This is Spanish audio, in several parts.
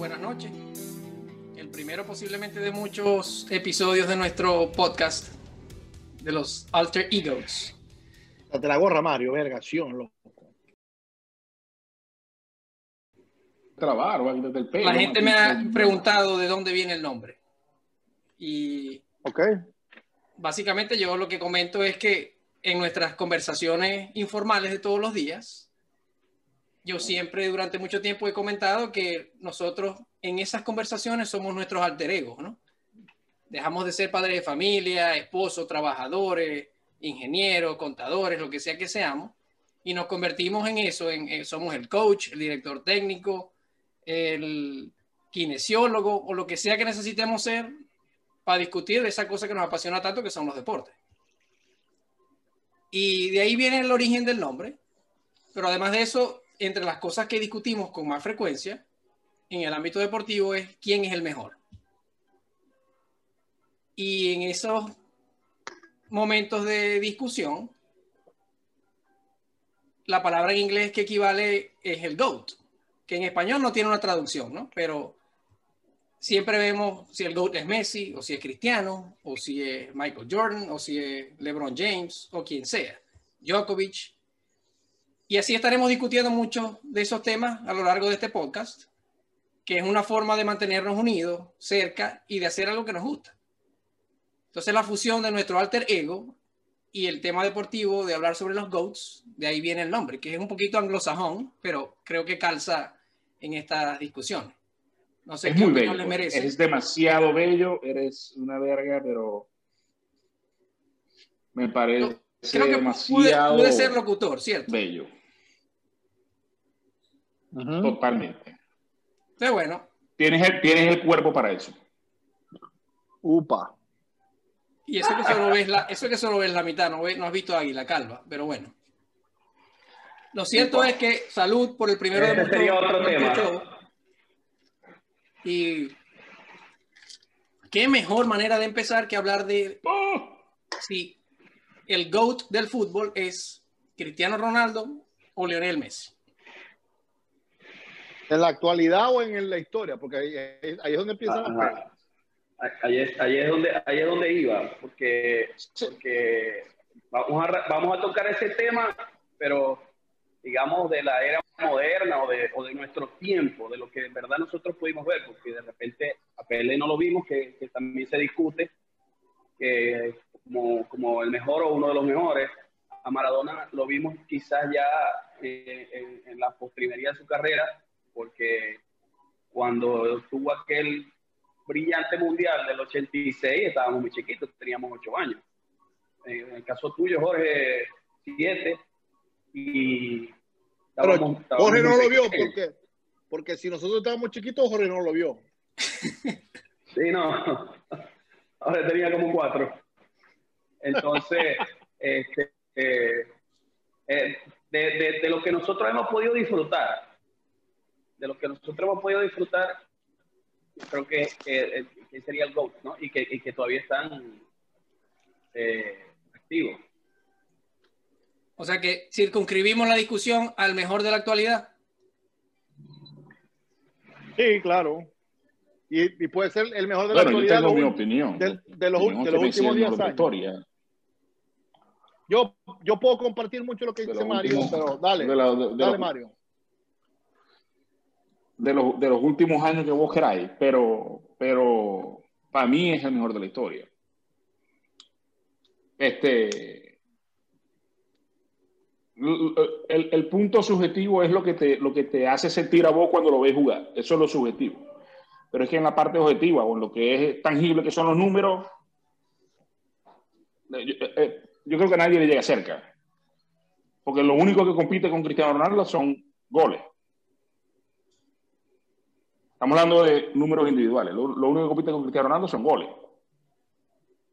Buenas noches. El primero posiblemente de muchos episodios de nuestro podcast de los Alter Egos. Te la gorra, Mario, vergación, loco. Trabar, desde el pelo. La gente me ha preguntado de dónde viene el nombre. Y Ok. básicamente yo lo que comento es que en nuestras conversaciones informales de todos los días, yo siempre durante mucho tiempo he comentado que nosotros en esas conversaciones somos nuestros alter egos, ¿no? Dejamos de ser padres de familia, esposos, trabajadores, ingenieros, contadores, lo que sea que seamos, y nos convertimos en eso, en, en- somos el coach, el director técnico, el kinesiólogo o lo que sea que necesitemos ser para discutir esa cosa que nos apasiona tanto que son los deportes. Y de ahí viene el origen del nombre, pero además de eso, entre las cosas que discutimos con más frecuencia en el ámbito deportivo es quién es el mejor. Y en esos momentos de discusión, la palabra en inglés que equivale es el GOAT, que en español no tiene una traducción, ¿no? Pero siempre vemos si el GOAT es Messi, o si es Cristiano, o si es Michael Jordan, o si es LeBron James, o quien sea, Djokovic. Y así estaremos discutiendo muchos de esos temas a lo largo de este podcast, que es una forma de mantenernos unidos, cerca y de hacer algo que nos gusta. Entonces la fusión de nuestro alter ego y el tema deportivo de hablar sobre los GOATs, de ahí viene el nombre, que es un poquito anglosajón, pero creo que calza en estas discusiones. No sé Es qué muy bello. les merece. Eres demasiado bello, eres una verga, pero me parece Creo que pude, demasiado pude ser locutor, ¿cierto? bello. Totalmente. Pero bueno, Tienes el, tienes el cuerpo para eso. Upa. y eso que solo ves la, eso que solo ves la mitad, no, ves- no has visto Águila Calva, pero bueno. Lo cierto es que salud por el primero de sería otro tema. Y qué mejor manera de empezar que hablar de ¡Oh! si el GOAT del fútbol es Cristiano Ronaldo o Lionel Messi. ¿En la actualidad o en la historia? Porque ahí, ahí- es donde empiezan las pegas. Ahí es, ahí es donde, ahí es donde iba, porque, porque vamos, a, vamos a tocar ese tema, pero digamos de la era moderna o de, o de nuestro tiempo, de lo que en verdad nosotros pudimos ver, porque de repente a Pelé no lo vimos, que, que también se discute que como, como el mejor o uno de los mejores. A Maradona lo vimos quizás ya eh, en, en la postrimería de su carrera, porque cuando tuvo aquel brillante mundial del 86 estábamos muy chiquitos, teníamos 8 años. En el caso tuyo, Jorge, 7. Y Pero estábamos- estábamos Jorge no lo vio porque, porque si nosotros estábamos chiquitos, Jorge no lo vio. Sí, no. Ahora tenía como cuatro. Entonces, este, eh, eh, de, de- de lo que nosotros hemos podido disfrutar, de lo que nosotros hemos podido disfrutar, creo que, que- que sería el GOAT, ¿no? Y que, y que todavía están eh, activos. O sea que circunscribimos la discusión al mejor de la actualidad. Sí, claro. Y, y puede ser el mejor de la yo actualidad tengo mi de, opinión. de- de los, de últimos es el 10 mejor de la años. historia. Yo, yo puedo compartir mucho lo que De dice Mario, últimos- pero dale, de la- de- de dale Mario. De los, de los últimos años que vos queráis, pero, pero para mí es el mejor de la historia. Este, el, el punto subjetivo es lo que, te, lo que te hace sentir a vos cuando lo ves jugar. Eso es lo subjetivo. Pero es que en la parte objetiva o en lo que es tangible, que son los números, eh, yo, eh, yo creo que nadie le llega cerca. Porque lo único que compite con Cristiano Ronaldo son goles. Estamos hablando de números individuales. Lo, lo único que compite con Cristiano Ronaldo son goles.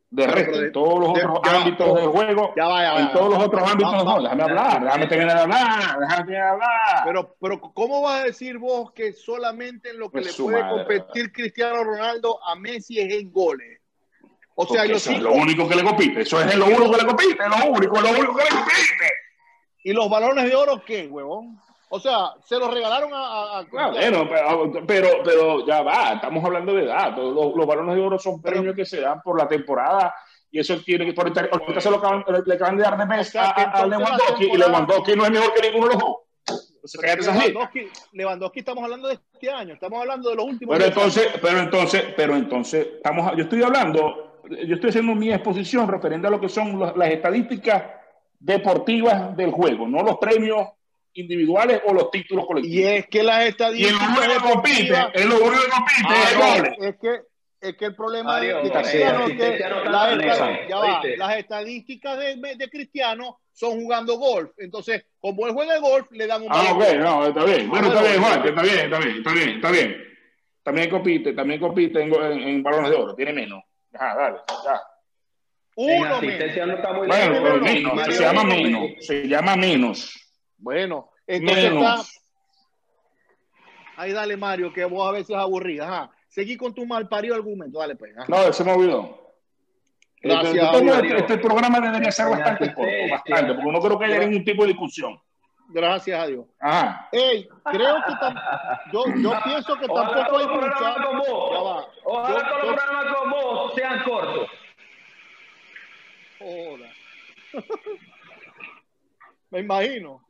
De resto, en todos los otros ya, ámbitos del juego, Ya va, ya va, en todos los otros ámbitos, Va- no, déjame hablar, déjame terminar de hablar, déjame terminar de hablar. Pero, pero, ¿cómo vas a decir vos que solamente en lo que Pues le puede madre, competir Cristiano Ronaldo a Messi es en goles? O sea, los, eso es lo único que le compite, eso es lo único que le compite, lo único, lo único que le compite. ¿y los balones de oro qué, huevón? O sea, se lo regalaron a. Ah, bueno, pero, pero, pero ya va, estamos hablando de edad. Los, los balones de oro son premios que se dan por la temporada y eso tiene que. Por ahorita, ahorita se lo acaban, le acaban de dar de mes a, a- a Lewandowski y Lewandowski no es mejor que ninguno de los dos. Lewandowski, Lewandowski estamos hablando de este año, estamos hablando de los últimos. Pero 10 años. entonces, pero entonces, pero entonces, estamos, yo estoy hablando, yo estoy haciendo mi exposición referente a lo que son los- las estadísticas deportivas del juego, no los premios individuales o los títulos Y colectivos. es que las Y, estadísticas. el único que compite, deportivas- es lo único que compite, Ah, es el goles. es que es que el problema Mario, de Cristiano es que asistencia no está las, estadísticas de, de Cristiano son jugando golf. Entonces, como él juega golf, le dan un Ah, ok, no, está bien. Bueno, está bien, Juan, está bien, está bien, está bien, está bien. También compite, también compite en, en- en balones de oro, tiene menos. Ajá, dale, ya. Uno menos. no está muy Bueno, lejos. pero menos, menos, Mario, se llama menos, se llama menos. Bueno, entonces está. Ahí dale, Mario, que vos a veces es aburrida. Ajá. Seguí con tu mal parido argumento. Dale, pues. Ajá. No, se me olvidó. Gracias, Este, Mario. este, este programa debería ser bastante corto, bastante, porque no creo que haya ningún tipo de discusión. Gracias a Dios. Ajá. Ey, creo que tam- yo, yo pienso que Ojalá tampoco hay mucha. Ojalá Yo- todos los programas con vos sean cortos. Joda. Me imagino.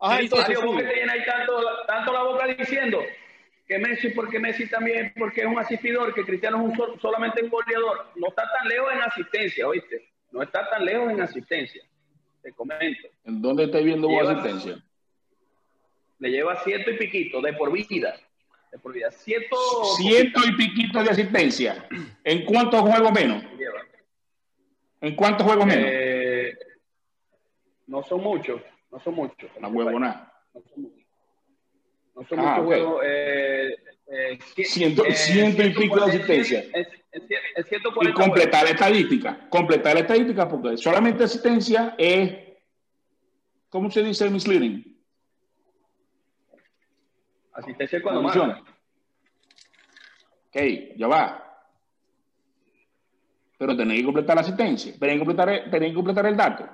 Ajá, entonces. Mario, que sigue. te llenáis tanto, tanto la boca diciendo que Messi, porque Messi también, porque es un asistidor, que Cristiano es un sol- solamente un goleador. No está tan lejos en asistencia, ¿oíste? No está tan lejos en asistencia. Te comento. ¿En dónde estáis viendo vos asistencia? Le lleva ciento y piquito de por vida. De por vida. Ciento. Ciento y piquito de asistencia. ¿En cuántos juegos menos? ¿En cuántos juegos menos? Eh, no son muchos. No son muchos. La huevona. No son muchos. No son Ah, muchos juegos. Eh, eh, cien- Ciento- eh, ciento y pico de 140, asistencia. Es, es, es Y 140 completar la estadística. Completar la estadística porque solamente asistencia es, ¿cómo se dice misleading? Asistencia cuando marca. Ok, ya va. Pero tenéis que completar la asistencia. Tenéis que completar, tenéis que completar el dato.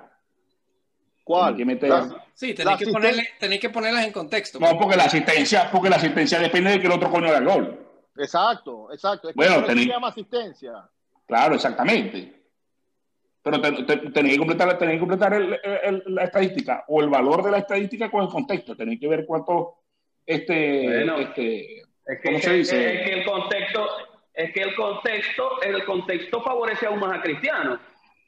¿Cuál? Que meter- La- Sí, La tenéis que, ponerle, tenéis que ponerlas en contexto. No, porque la asistencia, porque la asistencia depende de que el otro coño haga el gol. Exacto, exacto. Es que Bueno, eso tenéis- se llama asistencia. Claro, exactamente. Pero te- te- tenéis que completar, tenéis que completar el- el- la estadística o el valor de la estadística con el contexto. Tenéis que ver cuánto este, Bueno. este Es que, ¿Cómo se es- dice? es que el contexto, es que el contexto, el contexto favorece aún más a Cristiano.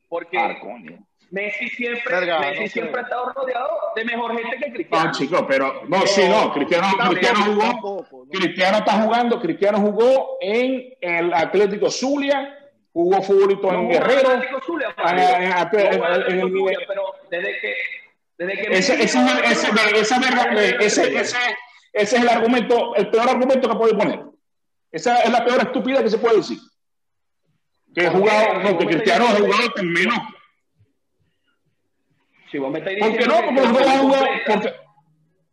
Porque ah, coño. Messi siempre, Verga, Messi no siempre ha estado rodeado de mejor gente que Cristiano. No, chicos, pero no, sí, no. Cristiano, Cristiano jugó, tampoco, ¿no? Cristiano está jugando, Cristiano jugó en el Atlético Zulia, jugó futbolito No en Guerrero. Atlético Zulia, Mario. en- en- No jugó en- Atlético en el Zulia, nivel- pero desde que desde que Ese, es el argumento, el peor argumento que puede poner. Esa es la peor estúpida que se puede decir. Que jugado, no, que Cristiano ha jugado con menos. Si vos me estáis ¿Por qué diciendo no? que- Porque los dos han jugado. completa, Porque,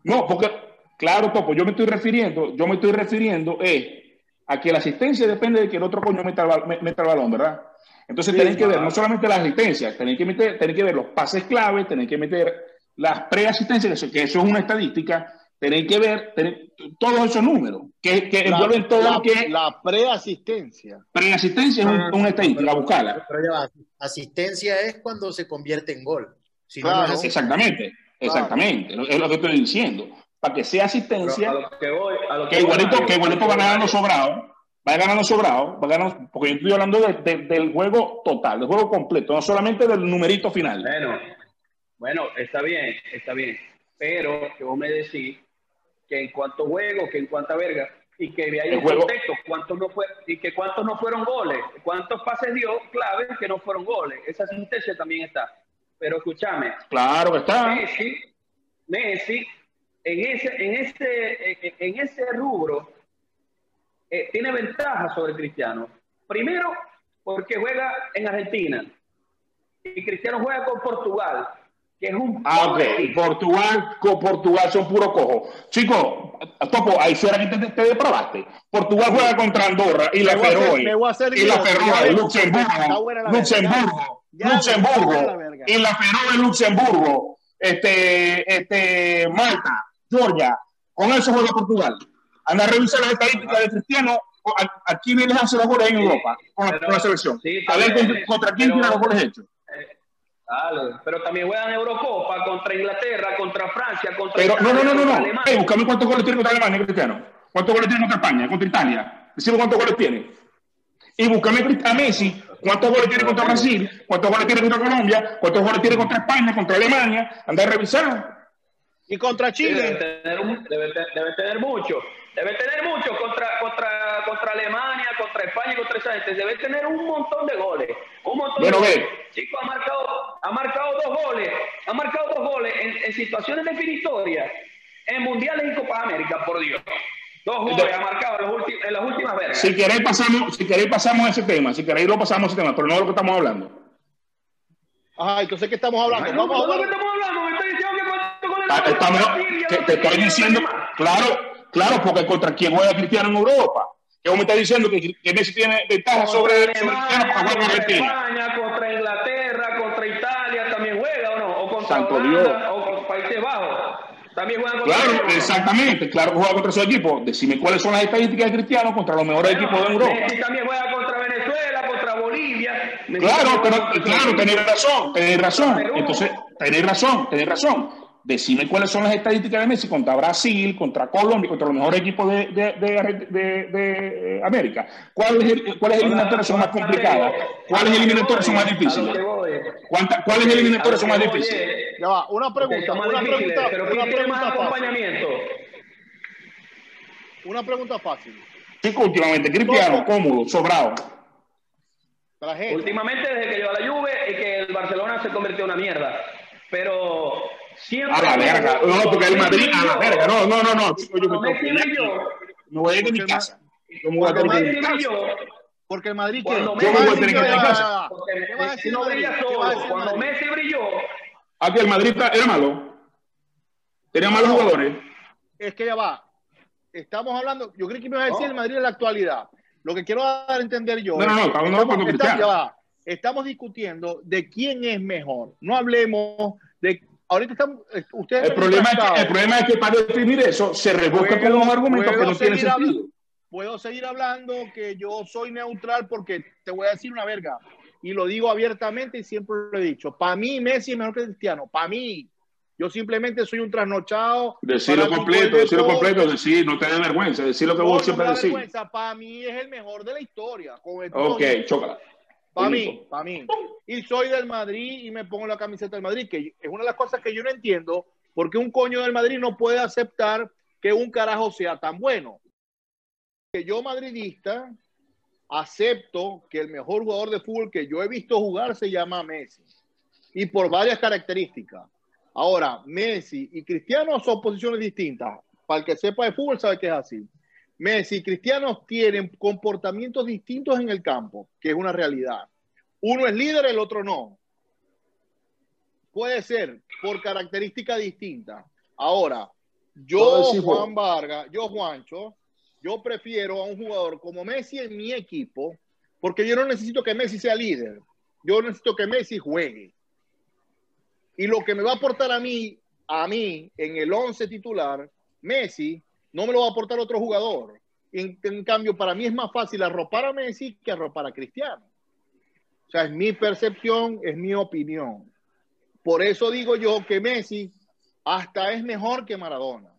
no, porque, claro, Topo, yo me estoy refiriendo, yo me estoy refiriendo eh, a que la asistencia depende de que el otro coño meta el, bal- me- meta el balón, ¿verdad? Entonces Sí, tenéis que ver no solamente la asistencia, tenéis que, meter, tenéis que ver los pases clave, tenéis que meter las preasistencias, que eso, que eso es una estadística, tenéis que ver todos esos números, que, que La, envuelven todo la- lo que la preasistencia. preasistencia, es un- Ah, una estadística, buscarla. Pero ya asistencia es cuando se convierte en gol. Si no, no Claro. así. Exactamente, exactamente, es lo que estoy diciendo. Para que sea asistencia, a lo que voy, a lo que voy, igualito, Mario, que igualito va ganando sobrado, va ganando sobrado, va ganando, porque yo estoy hablando de- de- del juego total, del juego completo, no solamente del numerito final. Bueno, bueno, está bien, está bien. Pero que vos me decís que en cuanto juego, que en cuanta verga, y que hay El juego- contexto, cuántos no fue, y que cuántos no fueron goles, cuántos pases dio claves que no fueron goles. Esa asistencia también está. Pero escúchame, Claro que está. Messi, Messi, en ese, en ese, en- ese rubro, eh, tiene ventaja sobre Cristiano. Primero, porque juega en Argentina. Y Cristiano juega con Portugal, que es un Ah. Portugal, con Portugal son puro cojo. Chicos, Topo, ahí será que te, te deprobaste. Portugal juega contra Andorra y la Feroe. me voy a hacer Y la Feroe, Luxemburgo. Luxemburgo, Ya, la Luxemburgo. la Feroe, Luxemburgo. Este, este, Malta, Georgia. Con eso juega Portugal. Anda a revisar las estadísticas de Cristiano. Aquí viene a hacer los goles en Europa con la, con la selección. Sí, A ver contra, contra quién pero- tiene los goles hechos. Dale, pero también juegan Eurocopa contra Inglaterra, contra Francia, contra Pero no, no, no, no, no. Alemania. Hey, búscame cuántos goles tiene contra Alemania, Cristiano. ¿Cuántos goles tiene contra España, contra Italia? Decime cuántos goles tiene. Y búscame a Messi, cuántos goles tiene contra Brasil, cuántos goles tiene contra Colombia, cuántos goles tiene contra España, contra Alemania. Anda a revisar. Y contra Sí, debe Chile. tener, un- debe, te- debe tener mucho. Debe tener mucho contra, contra, contra Alemania, contra España y contra esa gente. Debe tener un montón de goles. Un montón Bueno, de ve. goles. Chico, ha marcado, ha marcado dos goles. Ha marcado dos goles en, en situaciones definitorias. En mundiales y Copa América, por Dios. Dos goles ha marcado en, los en las últimas vergas. Si queréis pasamos, si queréis pasamos ese tema, si queréis lo pasamos ese tema, pero no de lo que estamos hablando. Ajá, entonces, ¿qué estamos hablando? Ay, no, Vamos a ¿de hablar. qué estamos hablando? Me está diciendo que goles Ah, estamos- te se estoy diciendo, claro, claro, porque contra quién juega Cristiano en Europa. Que vos me estás diciendo que, que Messi tiene ventaja sobre, sobre Cristiano jugar con contra Argentina. España, contra Inglaterra, contra Italia también juega o no, o contra Santo Holanda, Dios. o con Países Bajos. También juegan contra Claro, exactamente, claro que juega contra su equipo. Decime cuáles son las estadísticas de Cristiano contra los mejores Bueno, equipos de Europa. Messi también juega contra Venezuela, contra Bolivia. Claro, pero claro, tenéis razón, tenéis razón. Entonces, tenéis razón, tenéis razón. Decime cuáles son las estadísticas de Messi contra Brasil, contra Colombia, contra los mejores equipos de, de, de, de- de, América. ¿Cuáles cuáles eliminatorias son más complicadas? ¿Cuáles eliminatorias son más difíciles? ¿Cuántas- ¿Cuáles eliminatorias son más difíciles? Ya va, una pregunta, una pregunta, pero una ¿quién tiene más pregunta fácil. acompañamiento? Una pregunta fácil. Chico, últimamente, Cristiano, cómodo, sobrado. Últimamente, desde que llegó a la Juve y que el Barcelona se convirtió en una mierda. Pero siempre. A la verga. No, porque el Madrid, a la verga. No, no, no, no. Chico, yo me tengo que ir aquí. Me voy a ir de mi casa. Yo me voy a porque el tener que ir de mi casa. Porque el Madrid Cuando ¿qué? Messi- ¿Qué va a Yo me voy a tener que ir de mi casa. porque ¿Qué va a Messi decir no brilla ¿Qué va a solo. Cuando? Messi brilló, Aquí el Madrid era malo. Tenía malos jugadores. Es que ya va. Estamos hablando, yo creo que me va a decir No. el Madrid en la actualidad. Lo que quiero dar a entender yo. No, no, no, es- estamos discutiendo de quién es mejor. No hablemos. Ahorita estamos. eh, Ustedes El están problema, es que, enfrascados. el problema es que para definir eso se rebusca con unos argumentos que no tienen sentido. Puedo seguir hablando que yo soy neutral porque te voy a decir una verga. Y lo digo abiertamente y siempre lo he dicho. Para mí, Messi es mejor que Cristiano. Para mí. Yo simplemente soy un trasnochado. Decirlo completo, decirlo completo, decir, no te dé vergüenza, decir lo que vos siempre decís. Para mí es el mejor de la historia. Con el Ok, chócala. Para mí, para mí. Y soy del Madrid y me pongo la camiseta del Madrid, que es una de las cosas que yo no entiendo, porque un coño del Madrid no puede aceptar que un carajo sea tan bueno. Que yo, madridista, acepto que el mejor jugador de fútbol que yo he visto jugar se llama Messi. Y por varias características. Ahora, Messi y Cristiano son posiciones distintas. Para el que sepa de fútbol sabe que es así. Messi y Cristiano tienen comportamientos distintos en el campo, que es una realidad. Uno es líder, el otro no. Puede ser por características distintas. Ahora, yo. Juan Vargas, yo, Juancho, yo prefiero a un jugador como Messi en mi equipo, porque yo no necesito que Messi sea líder. Yo necesito que Messi juegue. Y lo que me va a aportar a mí, a mí, en el 11 titular, Messi, no me lo va a aportar otro jugador. En, cambio, para mí es más fácil arropar a Messi que arropar a Cristiano. O sea, es mi percepción, es mi opinión. Por eso digo yo que Messi hasta es mejor que Maradona.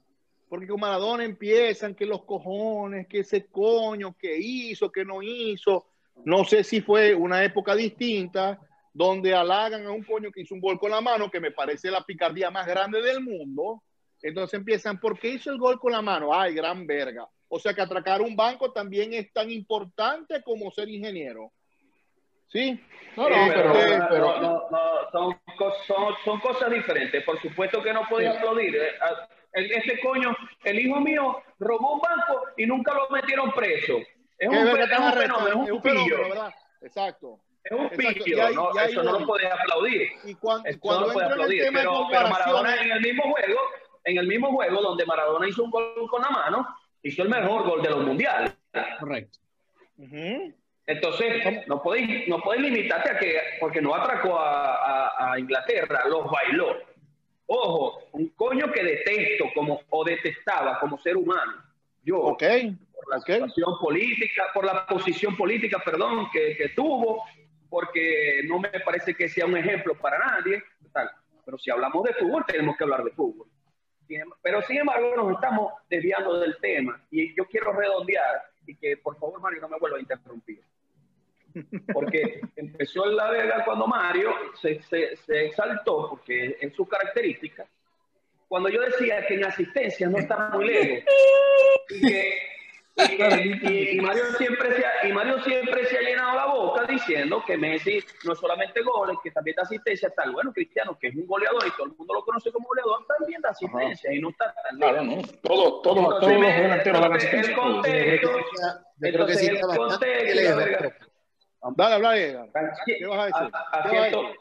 Porque con Maradona empiezan que los cojones, que ese coño, que hizo, que no hizo. No sé si fue una época distinta donde halagan a un coño que hizo un gol con la mano, que me parece la picardía más grande del mundo. Entonces empiezan, ¿por qué hizo el gol con la mano? Ay, gran verga. O sea que atracar un banco también es tan importante como ser ingeniero. ¿Sí? No, no, Sí, pero, no, pero- no, no, son, son, son cosas diferentes. Por supuesto que no podía Sí. aplaudir. Eh, Este coño, el hijo mío, robó un banco y nunca lo metieron preso. Es un, es un fenómeno, es un pillo. ¿verdad? Exacto. Es un Exacto, pillo, ¿no? eso no lo puedes aplaudir. Y cuando, Eso cuando no lo el aplaudir. Pero, pero Maradona en el mismo juego, en el mismo juego donde Maradona hizo un gol con la mano, hizo el mejor gol de los mundiales. Correcto. Entonces, no podéis, no podéis limitarte a que, porque no atracó a, a- a Inglaterra, los bailó. Ojo, un coño que detesto como, o detestaba como ser humano. Yo, por la ok. situación política, por la posición política, perdón, que, que tuvo, porque no me parece que sea un ejemplo para nadie. tal. Pero si hablamos de fútbol, tenemos que hablar de fútbol. Em- Pero sin embargo, nos estamos desviando del tema y yo quiero redondear y que por favor, Mario, no me vuelva a interrumpir. Porque empezó en la Vega cuando Mario se, se, se exaltó, porque es su característica, cuando yo decía que en asistencia no está muy lejos. Y, que, y, que- y- y Mario siempre se ha, y Mario siempre se ha llenado la boca diciendo que Messi no es solamente goles, que también da asistencia, tal. Bueno, Cristiano, que es un goleador y todo el mundo lo conoce como goleador, también da asistencia y no está tan. Claro, ¿no? Todos, todos, Entonces, todos los delanteros dan asistencia. el contexto, Yo creo que sí está contexto, Dale, habla, Edgar. ¿Qué ¿Qué vas a decir? A, a ¿Qué vas a ciento- decir?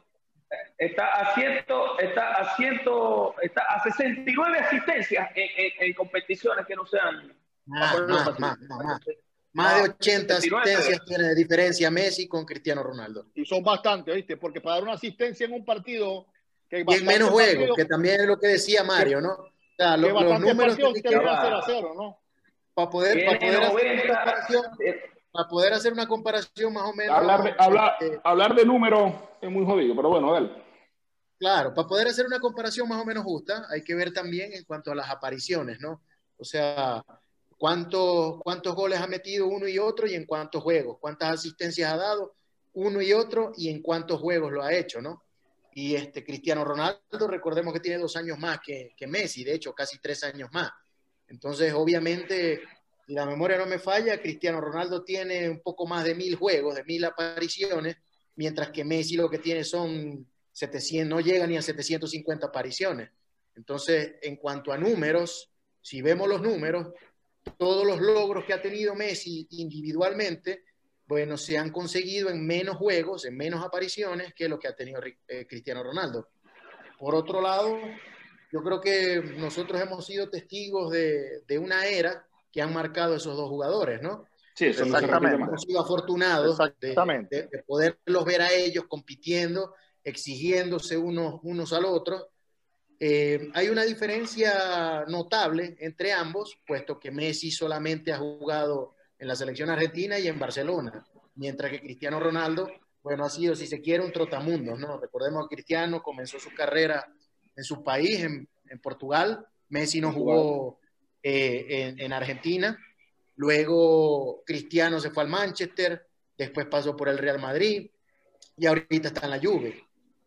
está a ciento, está a ciento, está a 69 asistencias en, en- en competiciones que no sean. Más, más, más, más, más. Más de 80 29. asistencias tiene de diferencia Messi con Cristiano Ronaldo. Y son bastantes, ¿viste? Porque para dar una asistencia en un partido que Y en menos juegos, que también es lo que decía Mario, ¿no? O sea, que lo- los bastantes números que-. 0 a 0, ¿no? para poder, para poder hacer una 90, comparación, eh, para poder hacer una comparación más o menos. Hablar de, hablar, eh, hablar de números es muy jodido, pero bueno, dale. Claro, para poder hacer una comparación más o menos justa, hay que ver también en cuanto a las apariciones, ¿no? O sea, cuántos, cuántos goles ha metido uno y otro y en cuántos juegos, cuántas asistencias ha dado uno y otro y en cuántos juegos lo ha hecho, ¿no? Y este Cristiano Ronaldo, recordemos que tiene dos años más que, que Messi, de hecho, casi tres años más. Entonces, obviamente, si la memoria no me falla, Cristiano Ronaldo tiene un poco más de mil juegos, de mil apariciones, mientras que Messi lo que tiene son 700, no llega ni a 750 apariciones. Entonces, en cuanto a números, si vemos los números, todos los logros que ha tenido Messi individualmente, bueno, se han conseguido en menos juegos, en menos apariciones que lo que ha tenido eh, Cristiano Ronaldo. Por otro lado, yo creo que nosotros hemos sido testigos de, de una era que han marcado esos dos jugadores, ¿no? Sí, eso Exactamente. Hemos sido afortunados de, Exactamente. de- de poderlos ver a ellos compitiendo, exigiéndose unos, unos al otro. Eh, hay una diferencia notable entre ambos, puesto que Messi solamente ha jugado en la selección argentina y en Barcelona, mientras que Cristiano Ronaldo, bueno, ha sido, si se quiere, un trotamundo, ¿no? Recordemos que Cristiano comenzó su carrera en su país, en, en Portugal, Messi no jugó eh, en, en Argentina, luego Cristiano se fue al Manchester, después pasó por el Real Madrid y ahorita está en la Juve.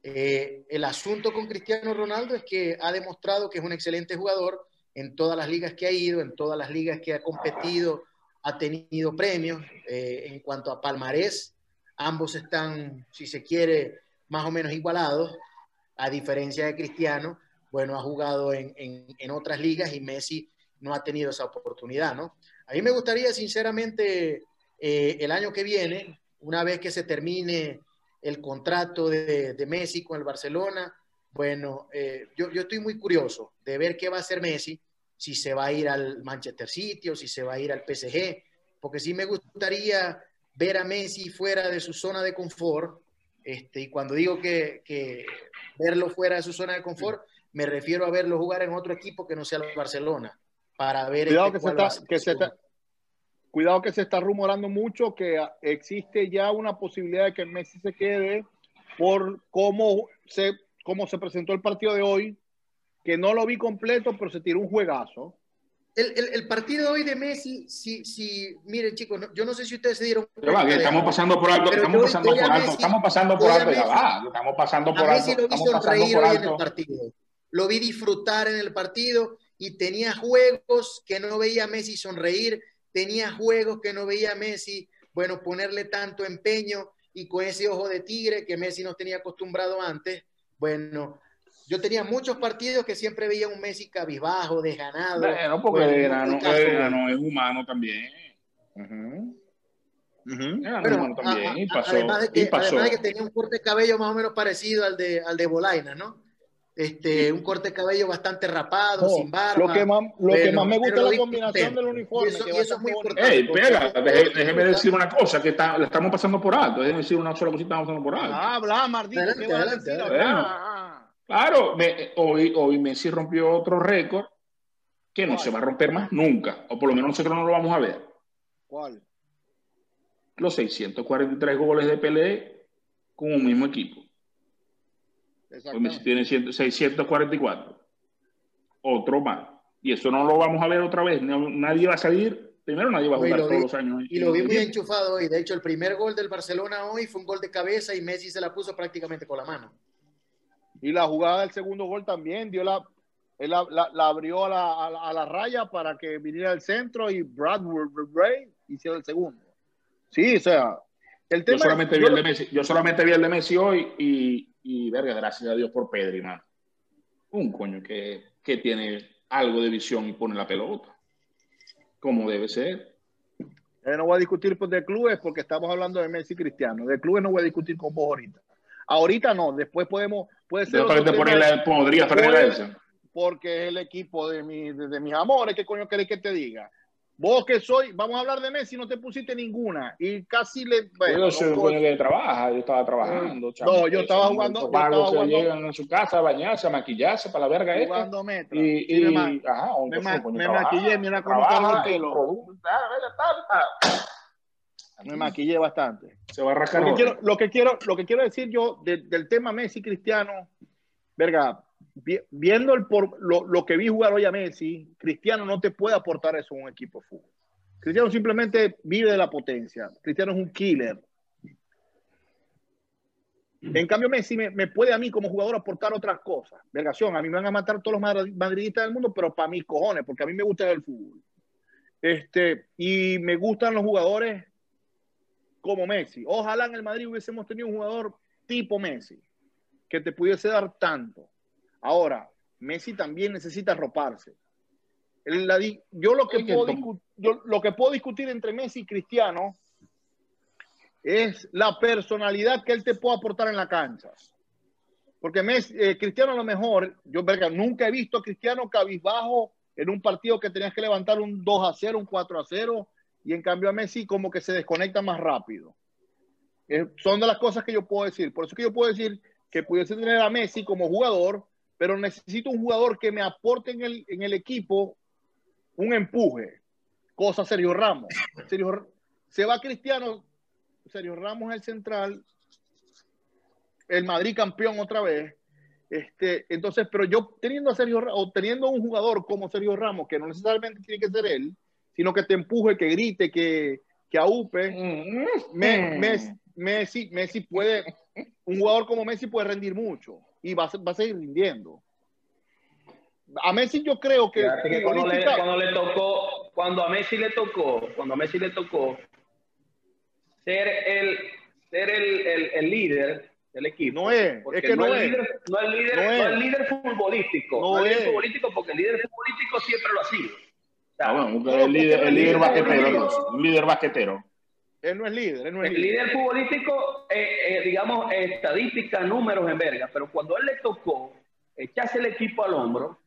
Eh, el asunto con Cristiano Ronaldo es que ha demostrado que es un excelente jugador en todas las ligas que ha ido, en todas las ligas que ha competido, ha tenido premios. Eh, en cuanto a palmarés, ambos están, si se quiere, más o menos igualados, a diferencia de Cristiano. Bueno, ha jugado en, otras ligas y Messi no ha tenido esa oportunidad, ¿no? A mí me gustaría, sinceramente, eh, el año que viene, una vez que se termine el contrato de, de Messi con el Barcelona, bueno, eh, yo, yo, estoy muy curioso de ver qué va a hacer Messi, si se va a ir al Manchester City o si se va a ir al PSG, porque sí me gustaría ver a Messi fuera de su zona de confort, este, y cuando digo que, que verlo fuera de su zona de confort, me refiero a verlo jugar en otro equipo que no sea el Barcelona, para ver Cuidado, este, que, se está, que se está, cuidado que se está rumorando mucho que existe ya una posibilidad de que Messi se quede por cómo se, cómo se presentó el partido de hoy, que no lo vi completo, pero se tiró un juegazo. El, el, el partido de hoy de Messi, si, si miren chicos, no, yo no sé si ustedes se dieron cuenta. Va, estamos pasando por alto, estamos pasando por alto, Messi, estamos pasando por alto, ya va, estamos pasando por a alto. Messi lo vi sonreír hoy en el partido, lo vi disfrutar en el partido y tenía juegos que no veía a Messi sonreír, tenía juegos que no veía Messi, bueno, ponerle tanto empeño y con ese ojo de tigre que Messi nos tenía acostumbrado antes, bueno, yo tenía muchos partidos que siempre veía un Messi cabizbajo, desganado. Bueno, porque bueno, no, es humano también. Uh -huh. Uh -huh. Era bueno, humano también. A, a, y pasó, además, de que, y pasó. además de que tenía un corte de cabello más o menos parecido al de, al de Bolaina, ¿no? Este, un corte de cabello bastante rapado, no, sin barba. Lo que más, lo que más me gusta es la combinación del uniforme. Y eso, y eso es muy importante. Ey, pega, déjeme, decir una cosa, que está, le estamos pasando por alto. Déjeme decir una sola cosita, estamos pasando por alto. Ah, habla, Mardito, adelante, ¿qué vas a decir? Bueno. Ah, Claro, me- hoy, hoy Messi rompió otro récord que no ¿Cuál? se va a romper más nunca, o por lo menos nosotros no lo vamos a ver. ¿Cuál? Los 643 goles de Pelé con un mismo equipo. Exactamente. tiene 100 644. Otro más. Y eso no lo vamos a ver otra vez. No- nadie va a salir. Primero, nadie va a jugar lo todos vi- los años. Y lo vi muy enchufado hoy. De hecho, el primer gol del Barcelona hoy fue un gol de cabeza y Messi se la puso prácticamente con la mano. Y la jugada del segundo gol también dio la, él la, la- la abrió a la, a, la, a la raya para que viniera al centro y Bradbury hiciera el segundo. Sí, o sea, el tema Yo solamente, es- vi yo el de Messi, yo solamente vi el de Messi hoy y, y verga, gracias a Dios por Pedri, mano. Un coño que, que tiene algo de visión y pone la pelota. Como debe ser. no voy a discutir por de clubes porque estamos hablando de Messi y Cristiano. De clubes no voy a discutir con vos ahorita. Ahorita no, después podemos, puede ser Yo para otro que te tema, poner la- podría esa. porque es el equipo de, mi, de, de mis amores. ¿Qué coño querés que te diga? Vos que soy, vamos a hablar de Messi, no te pusiste ninguna y casi le. bueno, yo soy un que trabaja, yo estaba trabajando. chamo. No, yo estaba jugando- yo estaba que jugando- llegan a su casa a bañarse, a maquillarse para la verga esta. jugando metro. Y, Sí, me y ajá, me ma- me trabaja, maquillé, mira cómo tengo el pelo. y ah, me maquillé bastante. Se va a rascar. Lo que quiero, lo que quiero, lo que quiero decir yo de- del tema Messi Cristiano, verga, viendo el por, lo, lo que vi jugar hoy a Messi, Cristiano no te puede aportar eso a un equipo de fútbol. Cristiano simplemente vive de la potencia. Cristiano es un killer. En cambio, Messi me, me puede a mí como jugador aportar otras cosas. Vergación, a mí me van a matar todos los madri- madridistas del mundo, pero para mis cojones, porque a mí me gusta el fútbol. Este, y me gustan los jugadores como Messi. Ojalá en el Madrid hubiésemos tenido un jugador tipo Messi, que te pudiese dar tanto. Ahora, Messi también necesita roparse. Yo, lo que puedo Tom. discu- yo lo que puedo discutir entre Messi y Cristiano es la personalidad que él te puede aportar en la cancha. Porque Messi, eh, Cristiano a lo mejor, yo verga, nunca he visto a Cristiano cabizbajo en un partido que tenías que levantar un 2 a 0, un 4 a 0, y en cambio a Messi como que se desconecta más rápido. Eh, son de las cosas que yo puedo decir. Por eso que yo puedo decir que pudiese tener a Messi como jugador, pero necesito un jugador que me aporte en el, en el equipo un empuje. Cosa Sergio Ramos. Sergio, se va Cristiano, Sergio Ramos es el central, el Madrid campeón otra vez. Este, entonces, pero yo teniendo a Sergio o teniendo un jugador como Sergio Ramos, que no necesariamente tiene que ser él, sino que te empuje, que grite, que, que aupe, Me- Messi, Messi, Messi puede, un jugador como Messi puede rendir mucho y va va a seguir rindiendo. A Messi yo creo que, cuando, le, cuando le tocó, cuando a Messi le tocó, cuando a Messi le tocó ser el, ser el, el, el líder del equipo. No es, porque es que no es. líder, no es líder, No no es. líder futbolístico, No no, es líder es. futbolístico porque el líder futbolístico siempre lo ha sido. O sea, Ah, bueno, No, el líder, el líder basquetero, líder basquetero. Él no es líder, él no es el líder. líder futbolístico, eh, eh, digamos, estadística, números en verga, pero cuando él le tocó echarse el equipo al hombro,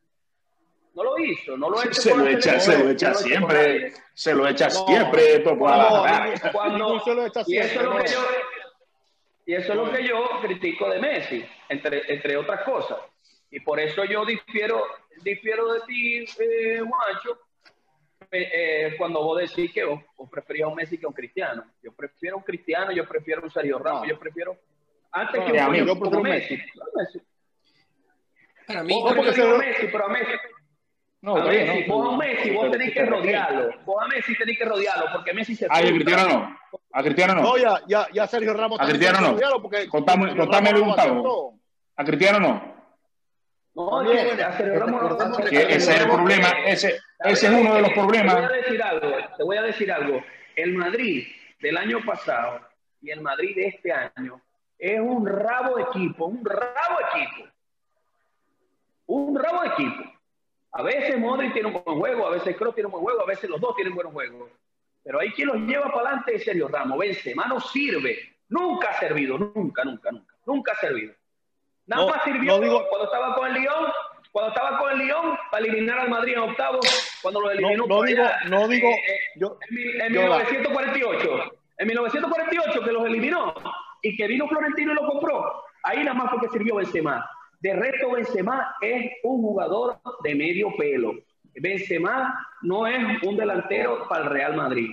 no lo hizo, no lo hecho Se lo echa, se lo echa siempre, se lo echa No, siempre, a la- Cuando- se lo echa Y eso es siempre, lo que yo, y eso es lo que yo critico de Messi, entre, entre otras cosas. Y por eso yo difiero, difiero de ti, eh, Juancho, eh, eh, cuando vos decís que vos, vos preferías a un Messi que a un Cristiano. Yo prefiero un Cristiano, yo prefiero un Sergio Ramos, No. yo prefiero antes No, que un a mí, coño yo prefiero Messi. Messi. Para mí, Vos porque preferís a Messi, pero a Messi, No, a bien, Messi, ¿no? vos a Messi, vos Pero- tenés que rodearlo. Vos a Messi tenés que rodearlo, porque Messi se Ay, a. Cristiano no. A Cristiano no. No, ya, ya, ya Sergio Ramos A Cristiano no. rodearlo porque Contame- contame, Ramos no a Gustavo. A Cristiano no. No, a Sergio Ramos no- Recordemos a Sergio Que ese es el Ramos- problema, ese, ese es uno de los Te voy problemas. a decir algo, te voy a decir algo. El Madrid del año pasado y el Madrid de este año es un rabo de equipo, un rabo de equipo. Un rabo de equipo. A veces Modric tiene un buen juego, a veces Kroos tiene un buen juego, a veces los dos tienen buenos juegos. Pero ahí quien los lleva para adelante es Sergio Ramos. Benzema no sirve. Nunca ha servido, nunca, nunca, nunca. Nunca ha servido. Nada No, más sirvió no digo- cuando estaba con el Lyon, cuando estaba con el Lyon para eliminar al Madrid en octavos, cuando lo eliminó no digo, allá, no digo, eh, eh, yo, en, mil- en Yo la- 1948. En 1948 que los eliminó y que vino Florentino y lo compró. Ahí nada más porque sirvió Benzema. De resto, Benzema es un jugador de medio pelo. Benzema no es un delantero para el Real Madrid.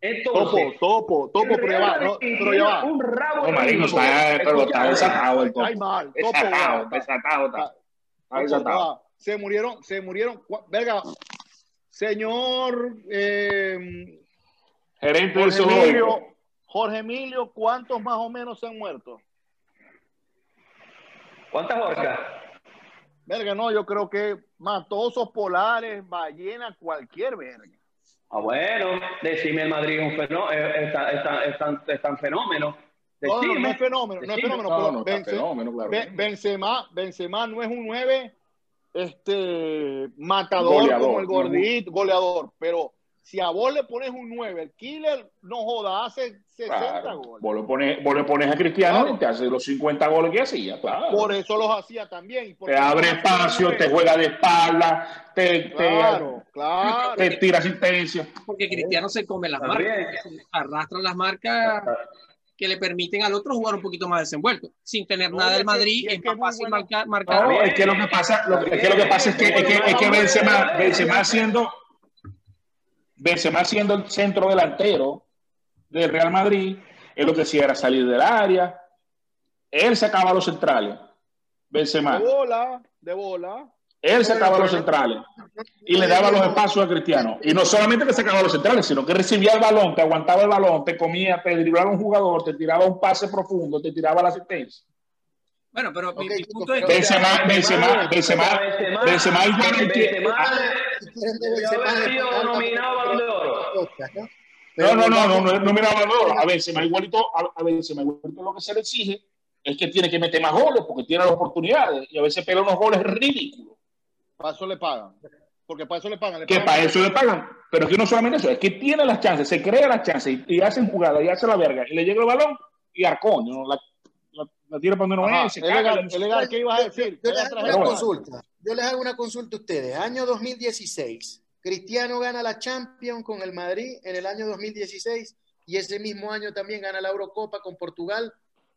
Entonces, topo, topo, topo, pero ya va, no, pero ya va. Un rabo No, marico, está, pero está desatado el topo. Ay, mal, topo, Desatado, va. desatado, Se murieron, se murieron, verga, señor eh, Gerente Jorge. Emilio, Jorge Emilio, ¿cuántos más o menos se han muerto? ¿Cuántas orcas? Verga, no, yo creo que matosos polares, ballenas, cualquier verga. Ah, bueno, decime el Madrid es un fenómeno, está, está, está, está en fenómeno. No, no, no, Decime. es fenómeno, no es fenómeno. No, pero no, fenómeno, claro. Be- Benzema, Benzema no es un 9 este, matador Goleador, como el no. gordito, goleador, pero si a vos le pones un 9, el killer no joda, hace 60 Claro. goles. Vos, le pones, vos le pones a Cristiano Claro. y te hace los 50 goles que hacía, claro. Por eso los hacía también. te abre espacio, te juega de espalda, te, te- Claro, te tira asistencia. Porque Cristiano se come las También. marcas, arrastra las marcas que le permiten al otro jugar un poquito más desenvuelto, sin tener No, nada del es Madrid, es es que es más fácil bueno. marcar. marcar. No, es que lo que pasa, lo, es que lo que pasa es que, es que, es que Benzema, Benzema siendo, Benzema siendo el centro delantero del Real Madrid, él lo que hacía era salir del área, él sacaba los centrales, Benzema, De bola, de bola. Él sacaba los centrales y le daba los espacios a Cristiano. Y no solamente que sacaba los centrales, sino que recibía el balón, te aguantaba el balón, te comía, te driblaba un jugador, te tiraba un pase profundo, te tiraba la asistencia. Bueno, pero mi- Ok, mi, chicos, punto es que Benzema, Benzema, Benzema, Benzema, Benzema igual que- quieren de nominado Balón de Oro. ¿no? No, no, no, no, no, mira valor. A Benzema igualito, a, a Benzema igualito lo que se le exige es que tiene que meter más goles porque tiene las oportunidades y a veces pega unos goles ridículos. Para eso le pagan. Porque para eso le pagan. le Que pagan- para eso le pagan. Pero es que no solamente eso, es que tiene las chances, se crea las chances y, y hacen jugada y hace la verga y le llega el balón y arcoño, ¿no? la, la, la tira para donde no Ajá, es, se es caga, legal, la- es legal. ¿Qué ibas a decir? Yo ¿Qué les hago una consulta. Yo les hago una consulta a ustedes. Año 2016, Cristiano gana la Champions con el Madrid en el año 2016 y ese mismo año también gana la Eurocopa con Portugal,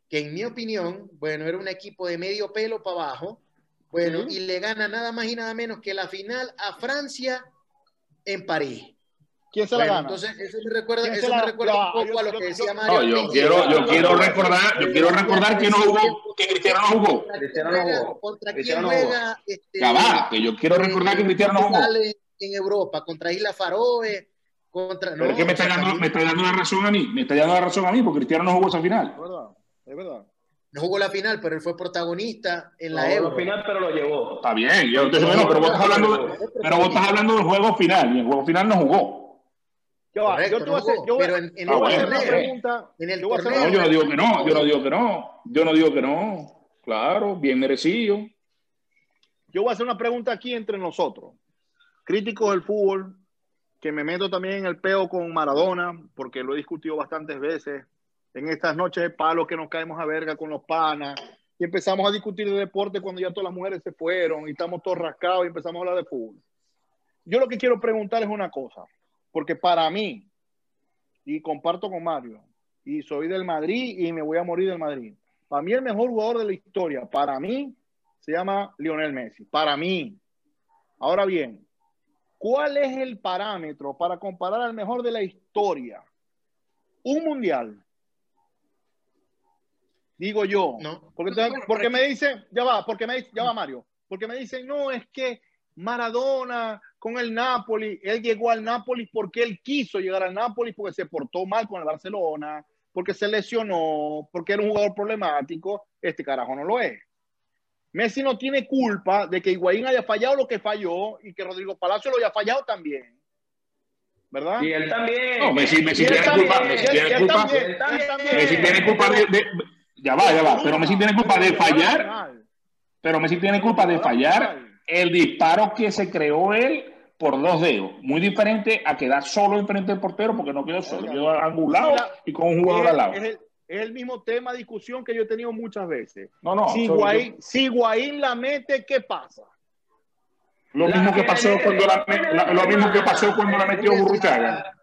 que en mi opinión, bueno, era un equipo de medio pelo para abajo, bueno, y le gana nada más y nada menos que la final a Francia en París. ¿Quién se la Bueno, gana? entonces eso me recuerda, ¿Quién se eso la- me recuerda un poco yo- a lo que decía No, Mario. yo quiero, yo quiero recordar, yo quiero recordar que no jugó, que Cristiano no jugó. ¿Contra quién Cristiano no juega- jugó. ¿Contra quién Cristiano no jugó. juega? este, Ya va, que yo quiero recordar que Cristiano no jugó. en Europa, contra Isla Faroe, contra. Pero es no, que me está, dando, me está dando la razón a mí, me está dando la razón a mí porque Cristiano no jugó esa final. Es verdad, es verdad. No jugó la final, pero él fue protagonista en la No, Euro. al final, pero lo llevó. Está bien, yo te bueno, pero vos estás hablando, de- pero vos estás hablando del juego final y el juego final no jugó. Correcto, yo te voy a hacer, yo pero en, en Ah, el bueno, torneo, pregunta. en el yo torneo. No, yo no digo que no, yo no digo que no, yo no digo que no. Claro, bien merecido. Yo voy a hacer una pregunta aquí entre nosotros, críticos del fútbol, que me meto también en el peo con Maradona, porque lo he discutido bastantes veces, en estas noches de palos que nos caemos a verga con los panas, y empezamos a discutir de deporte cuando ya todas las mujeres se fueron y estamos todos rascados y empezamos a hablar de fútbol. Yo lo que quiero preguntar es una cosa, porque para mí, y comparto con Mario, y soy del Madrid y me voy a morir del Madrid, para mí el mejor jugador de la historia, para mí, se llama Lionel Messi. Para mí. Ahora bien, ¿cuál es el parámetro para comparar al mejor de la historia? Un mundial. Digo yo. No. Porque, porque me dicen, ya va, porque me ya va Mario, porque me dicen, no, es que Maradona con el Napoli, él llegó al Napoli porque él quiso llegar al Napoli porque se portó mal con el Barcelona, porque se lesionó, porque era un jugador problemático, este carajo no lo es. Messi no tiene culpa de que Higuaín haya fallado lo que falló y que Rodrigo Palacio lo haya fallado también. ¿Verdad? Y él también. No, Messi, Messi tiene culpa, Messi él- tiene culpa. Messi tiene culpa de- ya va, ya va, pero Messi tiene culpa de fallar, pero Messi tiene culpa de fallar el disparo que se creó él por dos dedos, muy diferente a quedar solo enfrente del portero porque no quedó solo, quedó angulado y con un jugador al lado. Es, el, es el mismo tema discusión que yo he tenido muchas veces. No, no, si, Higuaín la mete, ¿qué pasa? lo mismo que que pasó cuando la, la- lo mismo que pasó cuando la metió Burruchaga.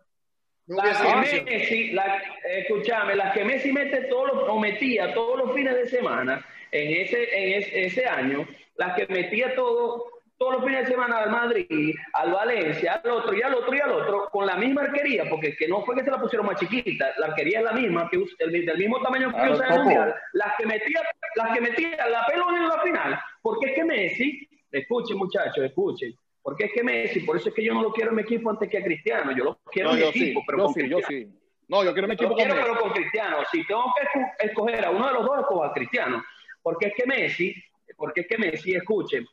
No La hubiese que. Messi, la, escúchame, las que Messi mete todos los, o metía todos los fines de semana, en ese, en ese, ese año, las que metía todo, todos los fines de semana al Madrid, al Valencia, al otro y al otro y al otro, con la misma arquería, porque que no fue que se la pusieron más chiquita, la arquería es la misma, que el, del mismo tamaño que Claro, usa en el Topo. Mundial, las que metía, las que metía la pelota en la final, porque es que Messi, escuchen muchachos, escuchen, porque es que Messi, por eso es que yo no lo quiero en mi equipo antes que a Cristiano, yo lo quiero No, en mi sí, equipo, pero yo con sí, yo Cristiano. sí. No, yo quiero mi equipo Yo con quiero, pero con Cristiano. Si tengo que esco- escoger a uno de los dos, escojo a Cristiano. Porque es que Messi, porque es que Messi, escuchen,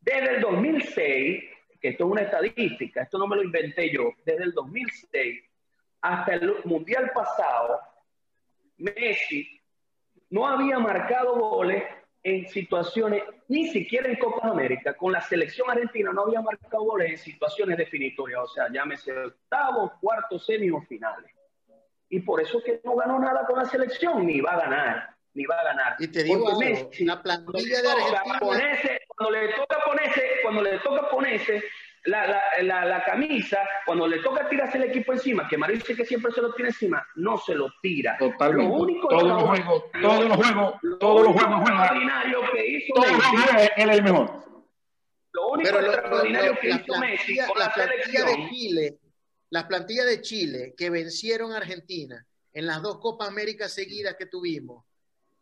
desde el 2006, que esto es una estadística, esto no me lo inventé yo, desde el 2006 hasta el Mundial pasado, Messi no había marcado goles en situaciones, ni siquiera en Copa América, con la selección argentina no había marcado goles en situaciones definitorias, o sea, llámese octavos, cuartos, semis o finales. Y por eso es que no ganó nada con la selección, ni va a ganar, ni va a ganar. Y te digo algo, Messi, la cuando plantilla de Argentina- ponerse- cuando le toca ponerse, cuando le toca ponerse la, la, la, la camisa, cuando le toca tirarse el equipo encima, que Mario dice que siempre se lo tira encima, no se lo tira. Totalmente. Lo único Todos los juegos, todos los juegos, todos los juegos juega. extraordinario que hizo Todos los Messi, juegos él es el mejor. lo único Pero lo- lo- extraordinario lo- que la hizo Messi plantilla, con la la plantilla selección, de Chile, las plantillas de Chile que vencieron a Argentina en las dos Copas Américas seguidas que tuvimos,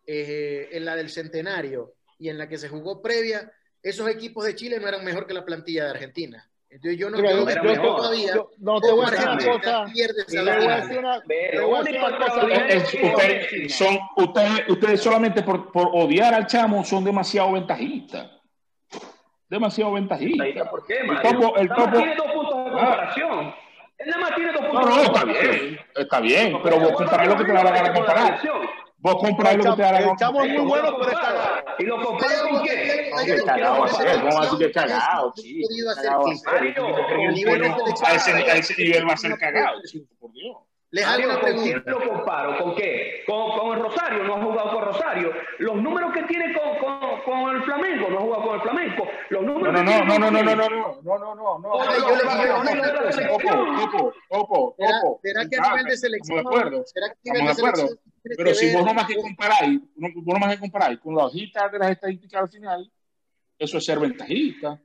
eh, en la del centenario y en la que se jugó previa, esos equipos de Chile no eran mejor que la plantilla de Argentina. Entonces yo no no yo- entiendo mejor. todavía yo- no te voy a decir una cosa. esa Te voy a a son, ustedes, ustedes solamente por, por odiar al chamo son demasiado ventajistas. Demasiado ventajistas. ¿Por qué, El Mario? topo, el Nada más topo. tiene dos puntos de comparación. Él nada más tiene dos No, puntos no, de está comparación. bien, está bien, pero vos comparás lo que te gana de comparar. Vos comparás lo que te El es muy bueno, pero es cagado. ¿Y lo comparo con Qué cagado va a que ser, la ¿cómo va a decir que es cagado, va a clic. ser. Mario, ¿Tú creen que a nivel el de bueno a ese, nivel va a ser cagado? Por Dios. Les hago Mario, una ¿con pregunta. lo comparo? ¿Con qué? ¿Con, con el Rosario? No ha jugado con Rosario. Los números que tiene con, con, con el Flamengo, no ha jugado con el Flamengo. Los No, números no, que no, tiene no, no, no, no, no, no, no, no, no, no. Yo le digo una cosa. ¿Será, que a nivel de estamos selección, de acuerdo. será que a nivel de selección Pero si vos nomás que comparáis, no- vos nomás que comparáis con la hojita de las estadísticas al final, eso es ser ventajista.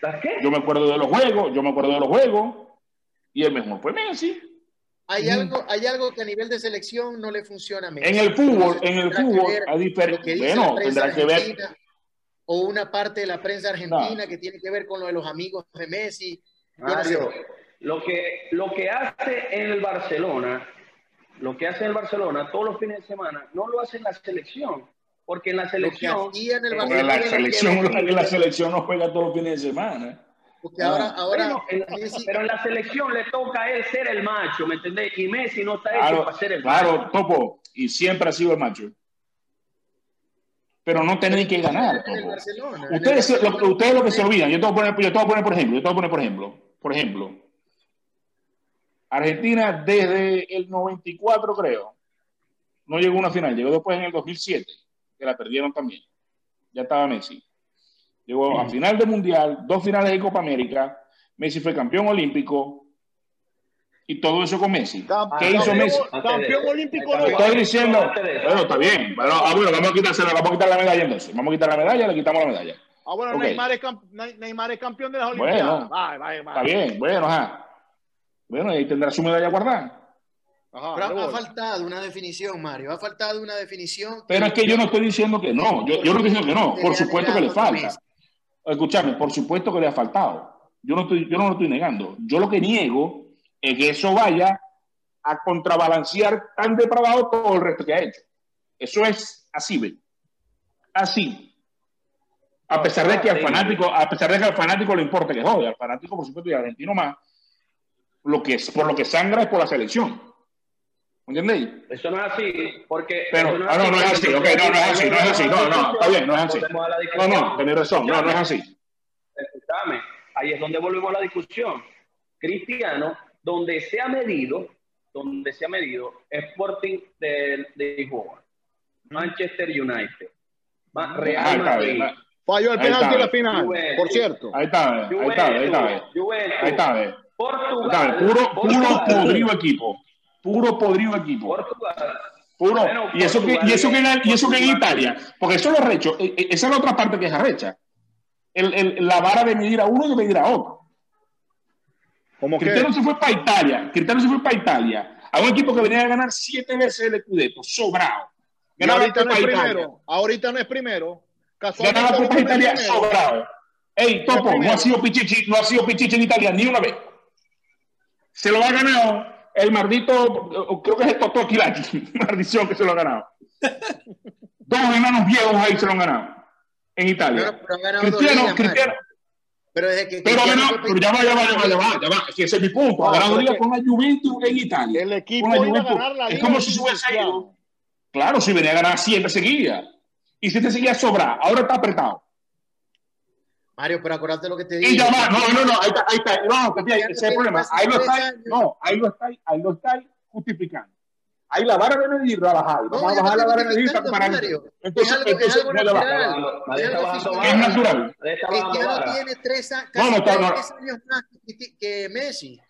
¿Las qué? Yo me acuerdo de los juegos, yo me acuerdo de los juegos, y el mejor fue Messi. hay algo, hay algo que a nivel de selección no le funciona a Messi. En el fútbol, en el fútbol, a diferencia, bueno, tendrá que ver, o una parte de la prensa argentina que tiene que ver con lo de los amigos de Messi. No sé. Mario, lo que, lo que hace en el Barcelona, lo que hace el Barcelona todos los fines de semana, no lo hace en la selección. Porque en la selección. en el Barcelona, la selección, ver- la selección no juega todos los fines de semana. porque ahora, ahora Bueno, en la- Messi- pero en la selección le toca a él ser el macho, ¿me entendés? Y Messi no está hecho Claro, para ser el macho. claro, Topo, y siempre ha sido el macho. Pero no tenéis que ganar, Ustedes, ustedes lo que se olvidan, yo te voy a poner, yo te voy a poner por ejemplo, yo te voy a poner por ejemplo, por ejemplo, Argentina desde el 94 creo, no llegó a una final, llegó después en el 2007, que la perdieron también, ya estaba Messi. Llegó a final de Mundial, dos finales de Copa América, Messi fue campeón olímpico y todo eso con Messi. Campeón- ¿Qué hizo Messi? Campeón olímpico no Te estoy diciendo, bueno, está bien, bueno, ah, bueno, vamos a quitársela, vamos a quitar la medalla entonces, vamos a quitar la medalla, le quitamos la medalla. Ah, bueno. Neymar, es Neymar campeón de las Bueno. Olimpiadas. Vaya, vaya, Está bien, bueno, ajá. Bueno, ahí tendrá su medalla guardada. Ajá, Pero ha faltado una definición, Mario. Ha faltado una definición. Pero es que yo no estoy diciendo que no, yo, yo no estoy diciendo que no, por supuesto que le falta. Escúchame, por supuesto que le ha faltado. Yo no, estoy, yo no lo estoy negando. Yo lo que niego es que eso vaya a contrabalancear tan depravado todo el resto que ha hecho. Eso es así, ¿ve? Así. A pesar de que al fanático, a pesar de que al fanático le importa que jode, al fanático, por supuesto, y al argentino más, lo que es, por lo que sangra es por la selección. ¿Me ¿Entendéis? Eso no es así, porque. Pero, eso ah, no, no es así, ok, no, no es así, no es así, no, no, está bien, no es así. No, no, tenés razón, no, no es así. Escúchame, ahí es donde volvemos a la discusión. Cristiano, donde se ha medido, donde se ha medido, Sporting de, de Lisboa, Manchester United, Ah, Real está Madrid, bien, Falló el penalti en la final, Juventus. por cierto. ahí está, ahí está, ahí está, ahí está, Portugal, puro, puro Portugal, podrido equipo, puro podrido equipo. Portugal, Puro. y, eso que, y, eso que, y eso que en Italia, porque eso es lo recho, e, e, esa es la otra parte que es arrecha. El, el, la vara de medir a uno y de medir a otro. ¿Cómo Cristiano se fue para Italia, Cristiano se fue para Italia, a un equipo que venía a ganar siete veces el Scudetto, sobrado. ahorita no es primero, ahorita no es primero. Ganaba la Copa Italia sobrado. Ey, Topo, no ha sido Pichichi, no ha sido Pichichi en Italia ni una vez. Se lo ha ganado el maldito, creo que es el Toto Aquilaki, maldición que se lo ha ganado. Dos enanos viejos ahí se lo han ganado en Italia. Pero, Cristiano, Cristiano. Pero, desde que pero, pero ya va, ya va, ya va, ya va, ya va. ese es mi punto. Ha ganado Liga con la Juventus en Italia. El equipo con la Juventus. La es como si se hubiese ido. Claro, si venía a ganar siempre seguía. Y si te seguía sobrar, ahora está apretado. Mario, pero acuérdate lo que te digo. Y ya va, no, no, no, ahí está, ahí está. No, ese es el problema. Ahí lo está, no, ahí lo está, ahí lo está justificando. Ahí la vara de medir la bajar. Vamos a bajar la vara de medir para comparar. Entonces, entonces no le baja. Es natural. Cristiano tiene tres, años más que Messi.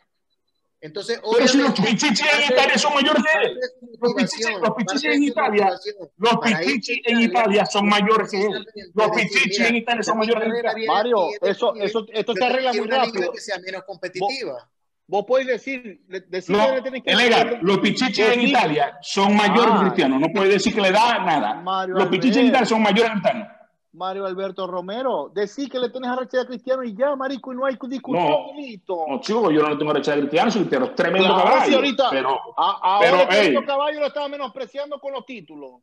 Entonces, pero si los pichichi en Italia son mayores que él. Los pichichi, en Italia, los pichichi en Italia son mayores que él. Los pichichi en Italia son mayores que él. Mario, eso, eso, esto se arregla muy rápido. Que sea menos competitiva. Vos podés decir, decir no, que que legal, los pichichi en Italia son mayores que Cristiano. No puede decir que le da nada. los pichichi en Italia son mayores que Cristiano. Mario Alberto Romero. Decir que le tienes arrechada a Cristiano y ya, marico, y no hay discusión. No, no, chico, yo no le tengo arrechada a Cristiano, soy Cristiano es tremendo caballo. ahorita, pero, ahora pero, caballo lo estaba menospreciando con los títulos.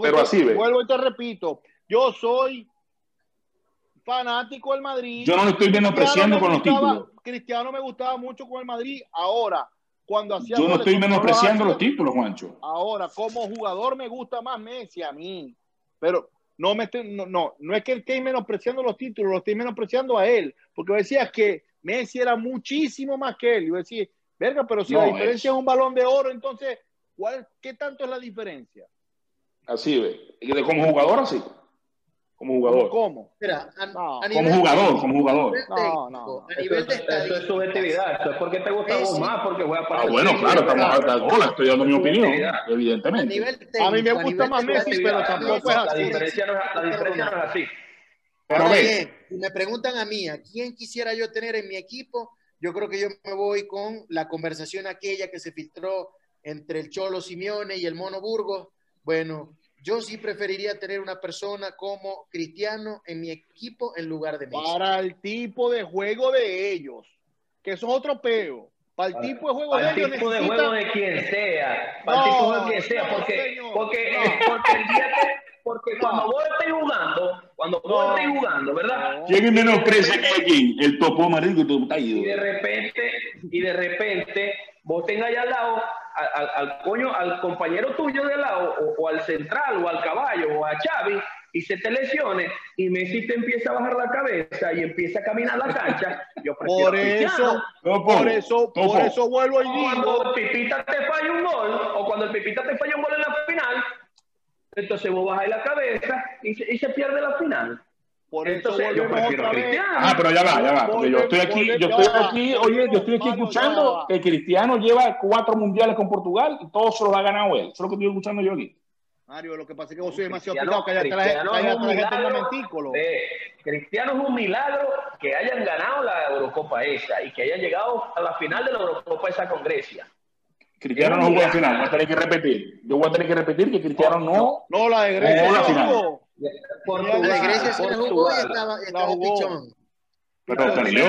pero así ve. Vuelvo y te repito, yo soy fanático del Madrid. Yo no lo estoy menospreciando con los títulos. Cristiano me gustaba mucho con el Madrid. Ahora, cuando hacía. Yo no estoy menospreciando los títulos, Juancho. Ahora, como jugador me gusta más Messi a mí. Pero no, me no, no, no es que esté menospreciando los títulos, lo estoy menospreciando a él, porque decía que Messi era muchísimo más que él. Y yo decía, verga, pero si la diferencia es... un balón de oro, entonces, ¿cuál, ¿qué tanto es la diferencia? Así ve. Como jugador, así como jugador. ¿Cómo? Mira, como jugador, como jugador. No, no. A nivel de eso, es subjetividad. Eso es porque te gusta vos más, porque juega para. Ah, bueno, claro, estamos a hola, estoy dando mi opinión, evidentemente. A, mí me gusta más Messi, pero tampoco es así. La diferencia no es, la diferencia no es así. Pero bien, si me preguntan a mí, ¿a quién quisiera yo tener en mi equipo? Yo creo que yo me voy con la conversación aquella que se filtró entre el Cholo Simeone y el Mono Burgos. Bueno, yo sí preferiría tener una persona como Cristiano en mi equipo en lugar de Messi. Para el tipo de juego de ellos, que eso es otro peo. Para el tipo de juego de ellos. Para el tipo de juego de quien sea. Para el tipo de quien sea. Porque, porque, porque el día que. Porque cuando vos estés jugando, cuando vos estés jugando, ¿verdad? ¿Quién menos crece que aquí? El topo amarillo que tú Y de repente, y de repente, vos tengas allá al lado al, al, coño, al compañero tuyo de lado, o, al central, o al caballo, o a Xavi, y se te lesione, y Messi te empieza a bajar la cabeza y empieza a caminar la cancha, yo por eso, por eso, por eso vuelvo y digo. Cuando el Pipita te falla un gol, o cuando el Pipita te falla un gol en la final, entonces vos bajas la cabeza y se, y se pierde la final. Por eso yo prefiero Cristiano. Ah, pero ya va, ya va. Porque yo estoy aquí, yo estoy aquí, oye, yo estoy aquí escuchando que Cristiano lleva cuatro mundiales con Portugal y todos se los ha ganado él. Eso es lo que estoy escuchando yo aquí. Mario, lo que pasa es que vos sois demasiado picado, cállate la, gente un momentículo. Cristiano es un milagro que hayan ganado la Eurocopa esa y que hayan llegado a la final de la Eurocopa esa con Grecia. Cristiano no jugó la final, voy a tener que repetir. Yo voy a tener que repetir que Cristiano no. No, la de Grecia. No, la final. Portugal, la de Grecia se la jugó y estaba, estaba pichón. Pero perdió.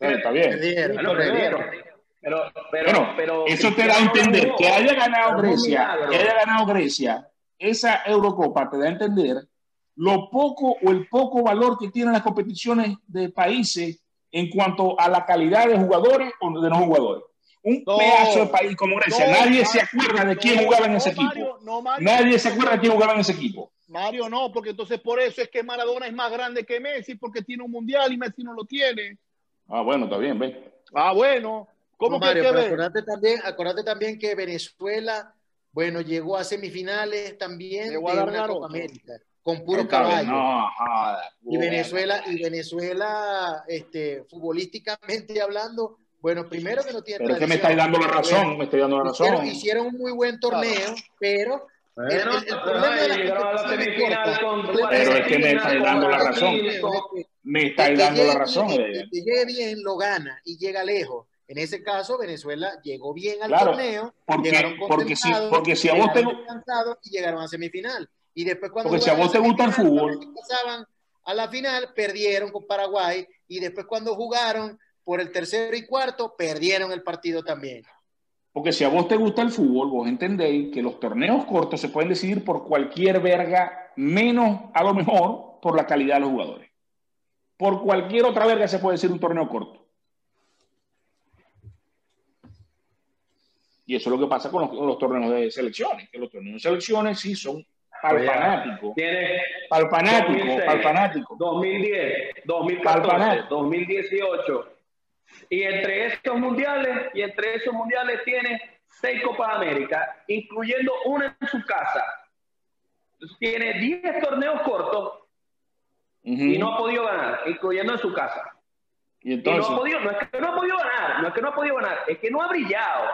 Está bien. Pero, pero, pero, eso te da a entender que haya ganado Grecia, que haya ganado Grecia, esa Eurocopa te da a entender lo poco o el poco valor que tienen las competiciones de países en cuanto a la calidad de jugadores o de no jugadores. Un pedazo de país como Grecia, nadie se acuerda de quién jugaba en ese equipo. nadie se acuerda de quién jugaba en ese equipo. Mario no, porque entonces por eso es que Maradona es más grande que Messi, porque tiene un mundial y Messi no lo tiene. Ah, bueno, está bien, ve. Ah, bueno. ¿Cómo que Mario, que Acuérdate también, acuérdate también que Venezuela, bueno, llegó a semifinales también de una Copa América con puro caballo. No, y Venezuela, y Venezuela, este, futbolísticamente hablando, Bueno, primero que no tiene Pero es que me estáis dando la razón, me estáis dando la razón. Hicieron, hicieron un muy buen torneo, pero el, el- el problema de las llegaron a la competiciones semifinal cortas, con el problema Pero es que me estáis dando la razón. Me estáis dando la razón. eh. el que llegue bien lo gana y llega lejos. En ese caso, Venezuela llegó bien al Claro, torneo, porque- llegaron porque si- concentrados, porque si a vos te- y llegaron a semifinal. Y después cuando Porque si a vos te gusta el fútbol- pasaban a la final, perdieron con Paraguay y después cuando jugaron por el tercero y cuarto, perdieron el partido también. Porque si a vos te gusta el fútbol, vos entendéis que los torneos cortos se pueden decidir por cualquier verga, menos a lo mejor por la calidad de los jugadores. Por cualquier otra verga se puede decir un torneo corto. Y eso es lo que pasa con los, con los torneos de selecciones, que los torneos de selecciones sí son para el fanático, para el fanático, 2006, para el fanático. 2010, Pal 2014, fanático. 2018. Y entre estos mundiales, y entre esos mundiales tiene seis Copas América, incluyendo una en su casa. Entonces, tiene 10 torneos cortos y no ha podido ganar, incluyendo en su casa. Y Y entonces, no ha podido, no es que no ha podido ganar, no es que no ha podido ganar, es que no ha brillado.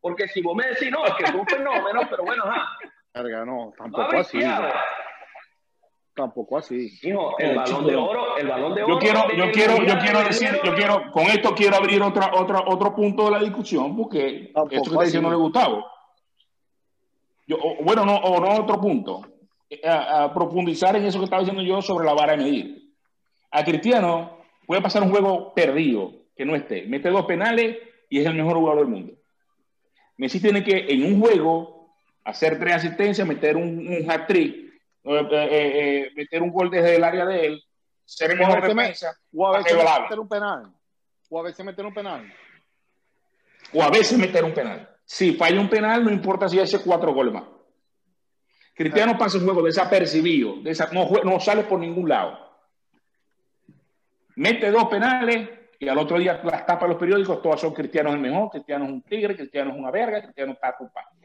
Porque si vos me decís, no, es que es un fenómeno, pero bueno, ajá, Verga, no, no ha tampoco así. brillado. Tampoco así. Hijo, el balón chico, de oro, el balón de oro. yo quiero, yo quiero, yo quiero decir, yo quiero, con esto quiero abrir otra, otra, otro punto de la discusión, porque Tampoco esto que está diciendo de Gustavo. Yo, o- bueno, no, o no otro punto. Eh, A, a profundizar en eso que estaba diciendo yo sobre la vara de medir. A Cristiano puede pasar un juego perdido, que no esté. Mete dos penales y es el mejor jugador del mundo. Messi tiene que, en un juego, hacer tres asistencias, meter un, un hat-trick, eh, eh, eh, meter un gol desde el área de él, ser el mejor defensa, O a veces meter un penal. O a veces meter un penal. o a veces meter un penal. Si falla un penal, no importa si hace cuatro goles más. Cristiano pasa el juego desapercibido, desa- no, no sale por ningún lado. Mete dos penales y al otro día las tapas los periódicos, todas son Cristiano es el mejor, Cristiano es un tigre, Cristiano es una verga, Cristiano está culpable.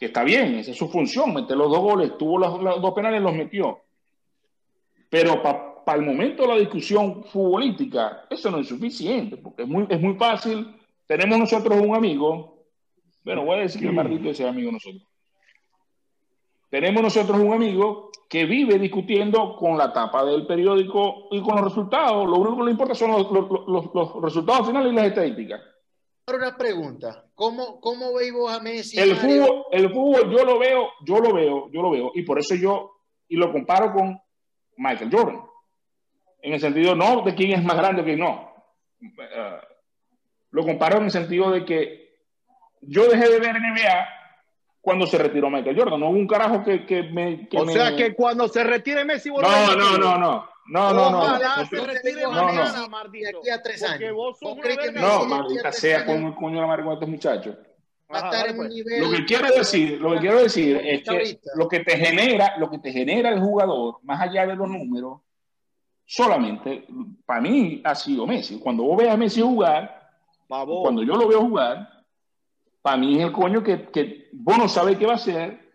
Que está bien, esa es su función, meter los dos goles, tuvo los, los dos penales, los metió. Pero para el momento de la discusión futbolística, eso no es suficiente, porque es muy, es muy fácil. Tenemos nosotros un amigo, bueno, voy a decir que el maldito ese amigo nosotros. Tenemos nosotros un amigo que vive discutiendo con la tapa del periódico y con los resultados. Lo único que le importa son los, los- los- los resultados finales y las estadísticas. Ahora una pregunta, ¿cómo, cómo veis vos a Messi? El fútbol, el fútbol yo lo veo, yo lo veo, yo lo veo, y por eso yo, y lo comparo con Michael Jordan. En el sentido no de quién es más grande quién no. Eh, lo comparo en el sentido de que yo dejé de ver NBA cuando se retiró Michael Jordan. No hubo un carajo que, que me. que o me- sea que cuando se retire Messi, No, no, no, no. No, no, no. Ojalá no. se retire mañana. De aquí a tres años. vos sos ¿Vos una crees que verga. No, de maldita sea con el coño de la madre con estos muchachos. Ajá, en pues. nivel... Lo que quiero decir, lo que quiero decir es que lo que te genera, lo que te genera el jugador, más allá de los números, solamente, para mí ha sido Messi. Cuando vos ves a Messi jugar, cuando yo lo veo jugar, para mí es el coño que, que vos no sabés qué va a hacer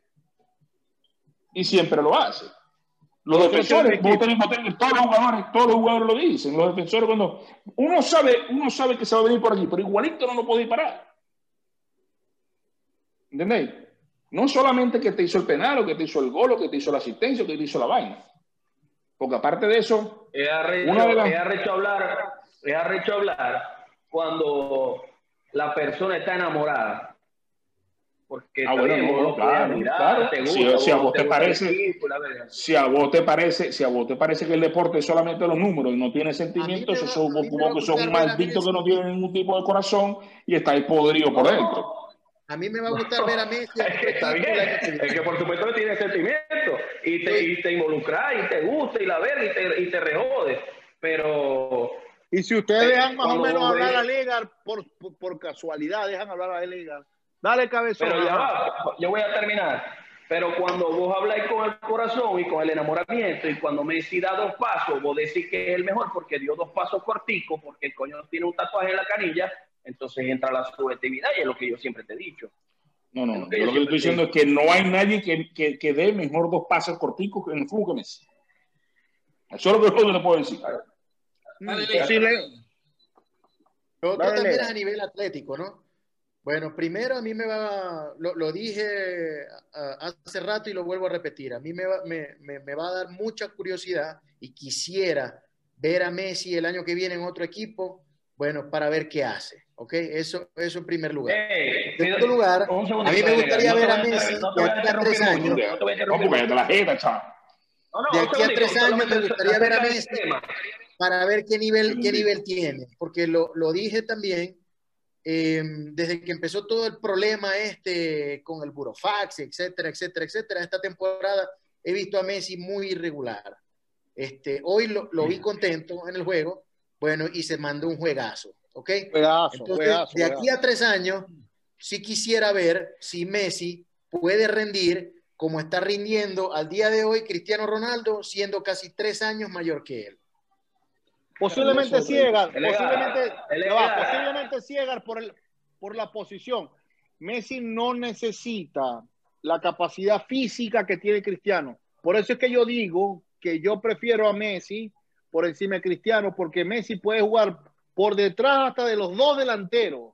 y siempre lo hace. Los defensores, vos equipo- tenés- vos tenés- todos los jugadores, todos los jugadores lo dicen, los defensores cuando uno sabe, uno sabe que se va a venir por aquí, pero igualito no lo puede parar. ¿Entendéis? No solamente que te hizo el penal, o que te hizo el gol, o que te hizo la asistencia, o que te hizo la vaina. Porque aparte de eso, Es arrecho, Una de las- es arrecho hablar, es arrecho hablar cuando la persona está enamorada. Porque Ah, está bueno, bien, no, vos lo claro, puedes mirar, claro. te Si- gusta, si a vos te parece- si a vos te parece, si a vos te parece que el deporte es solamente los números y no tiene sentimiento, me eso va- son, que son gustar un ver a maldito Messi. que no tiene ningún tipo de corazón y estáis podrido por dentro. A mí me va a gustar ver a Messi Está bien, es que por supuesto que tiene sentimiento y te, y te involucra y te gusta y la verga y te, y te rejode. Pero Y si ustedes dejan más o menos hablar ves- a Liga por, por, por casualidad, dejan hablar a Liga. Dale cabezón. Pero ya va, yo voy a terminar. Pero cuando vos habláis con el corazón y con el enamoramiento y cuando Messi da dos pasos, vos decís que es el mejor porque dio dos pasos corticos, porque el coño tiene un tatuaje en la canilla, entonces entra la subjetividad y es lo que yo siempre te he dicho. No, no, lo que Yo yo lo que estoy diciendo es que no hay nadie que, que, que dé mejor dos pasos corticos en el fútbol que Messi. Eso es lo que yo le puedo decir. Dale, Imposible. Lo otro también es a nivel atlético, ¿no? Bueno, primero a mí me va, lo, dije hace rato y lo vuelvo a repetir, a mí me va, me, me, va a dar mucha curiosidad y quisiera ver a Messi el año que viene en otro equipo, bueno, para ver qué hace, ¿ok? Eso, eso en primer lugar. en segundo lugar, a mí me gustaría ver a Messi de aquí a tres años. De aquí a tres años me gustaría ver a Messi para ver qué nivel, qué nivel tiene, porque lo, lo dije también Em, desde que empezó todo el problema este con el burofax, etcétera, etcétera, etcétera, esta temporada he visto a Messi muy irregular. Este, hoy lo, lo vi contento en el juego, bueno, y se mandó un juegazo, ¿ok? Entonces, de aquí a tres años, sí quisiera ver si Messi puede rendir como está rindiendo al día de hoy Cristiano Ronaldo, siendo casi tres años mayor que él. Posiblemente ciega, posiblemente, posiblemente ciega por, el, por la posición. Messi no necesita la capacidad física que tiene Cristiano. Por eso es que yo digo que yo prefiero a Messi por encima de Cristiano, porque Messi puede jugar por detrás hasta de los dos delanteros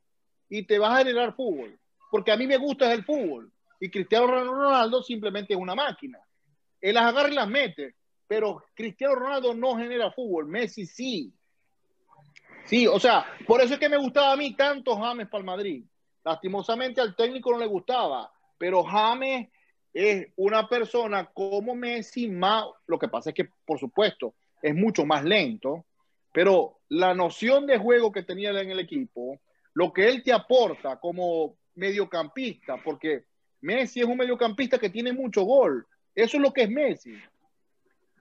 y te va a generar fútbol. Porque a mí me gusta el fútbol. Y Cristiano Ronaldo simplemente es una máquina. Él las agarra y las mete pero Cristiano Ronaldo no genera fútbol, Messi sí. Sí, o sea, por eso es que me gustaba a mí tanto James para el Madrid. Lastimosamente al técnico no le gustaba, pero James es una persona como Messi más, lo que pasa es que, por supuesto, es mucho más lento, pero la noción de juego que tenía en el equipo, lo que él te aporta como mediocampista, porque Messi es un mediocampista que tiene mucho gol, eso es lo que es Messi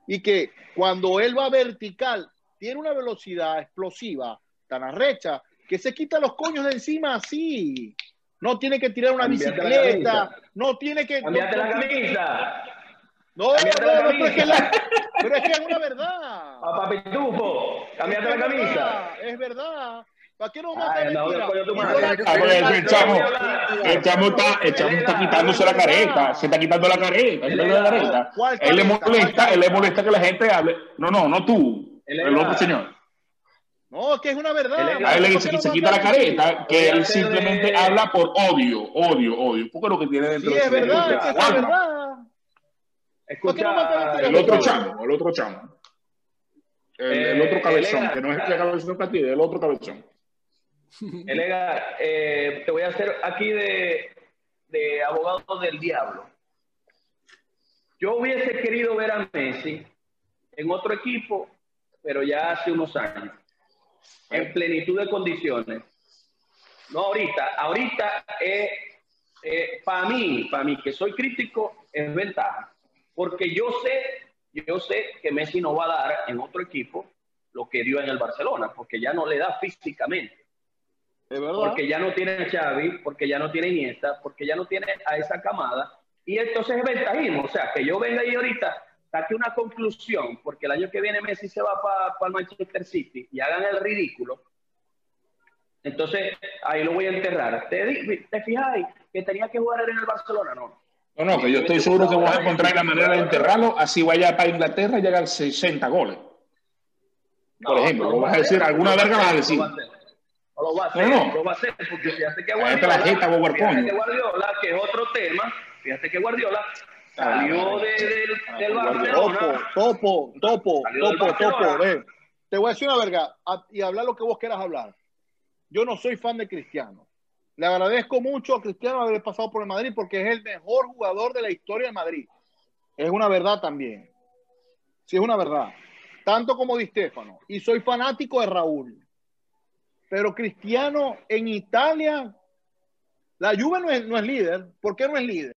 y que cuando él va vertical tiene una velocidad explosiva tan arrecha que se quita los coños de encima así. No tiene que tirar una bicicleta, no tiene que... Cambiate la camisa. No, no, no, pero, es que la, pero es que es una verdad. A Pitufo, cambiate la camisa. Es verdad. ¿Para qué no mata el chamo, el chamo está, el chamo está quitándose la careta, se está quitando la careta, se la careta. Él le molesta, él le molesta que la gente hable. No, no, no tú, el otro señor. No, es que es una verdad. A él le dice que se quita la careta, que él simplemente habla por odio, odio, odio. Porque lo que tiene dentro sí, es verdad, es verdad. Escucha, el otro chamo, el otro chamo. El, otro cabezón, que no es el cabezón para ti, el otro cabezón. Elega, eh, te voy a hacer aquí de, abogado del diablo. Yo hubiese querido ver a Messi en otro equipo, pero ya hace unos años, en plenitud de condiciones. No ahorita, ahorita es, eh, para mí, para mí que soy crítico, es ventaja, porque yo sé, yo sé que Messi no va a dar en otro equipo lo que dio en el Barcelona, porque ya no le da físicamente. Porque ya no tiene a Xavi, porque ya no tiene Iniesta, porque ya no tiene a esa camada. Y entonces es ventajismo. O sea, que yo venga ahí ahorita, saque una conclusión, porque el año que viene Messi se va para el Manchester City y hagan el ridículo. Entonces, ahí lo voy a enterrar. ¿Te, te fijáis que tenía que jugar en el Barcelona? No. No, no, que yo estoy seguro que vas a encontrar la manera de enterrarlo, así vaya para Inglaterra y llegar 60 goles. Por ejemplo, lo vas a decir, alguna verga vas a decir lo va a hacer, no, lo va a hacer, porque fíjate que Guardiola, fíjate que Guardiola, que es otro tema, fíjate que Guardiola salió de, del, del Barcelona. Topo, topo, topo, topo, Te voy a decir una verga y hablar lo que vos quieras hablar. Yo no soy fan de Cristiano. Le agradezco mucho a Cristiano haber pasado por el Madrid porque es el mejor jugador de la historia de Madrid. Es una verdad también. Sí, es una verdad. Tanto como Di Stefano. Y soy fanático de Raúl. Pero Cristiano en Italia, la Juve no es, no es líder. ¿Por qué no es líder?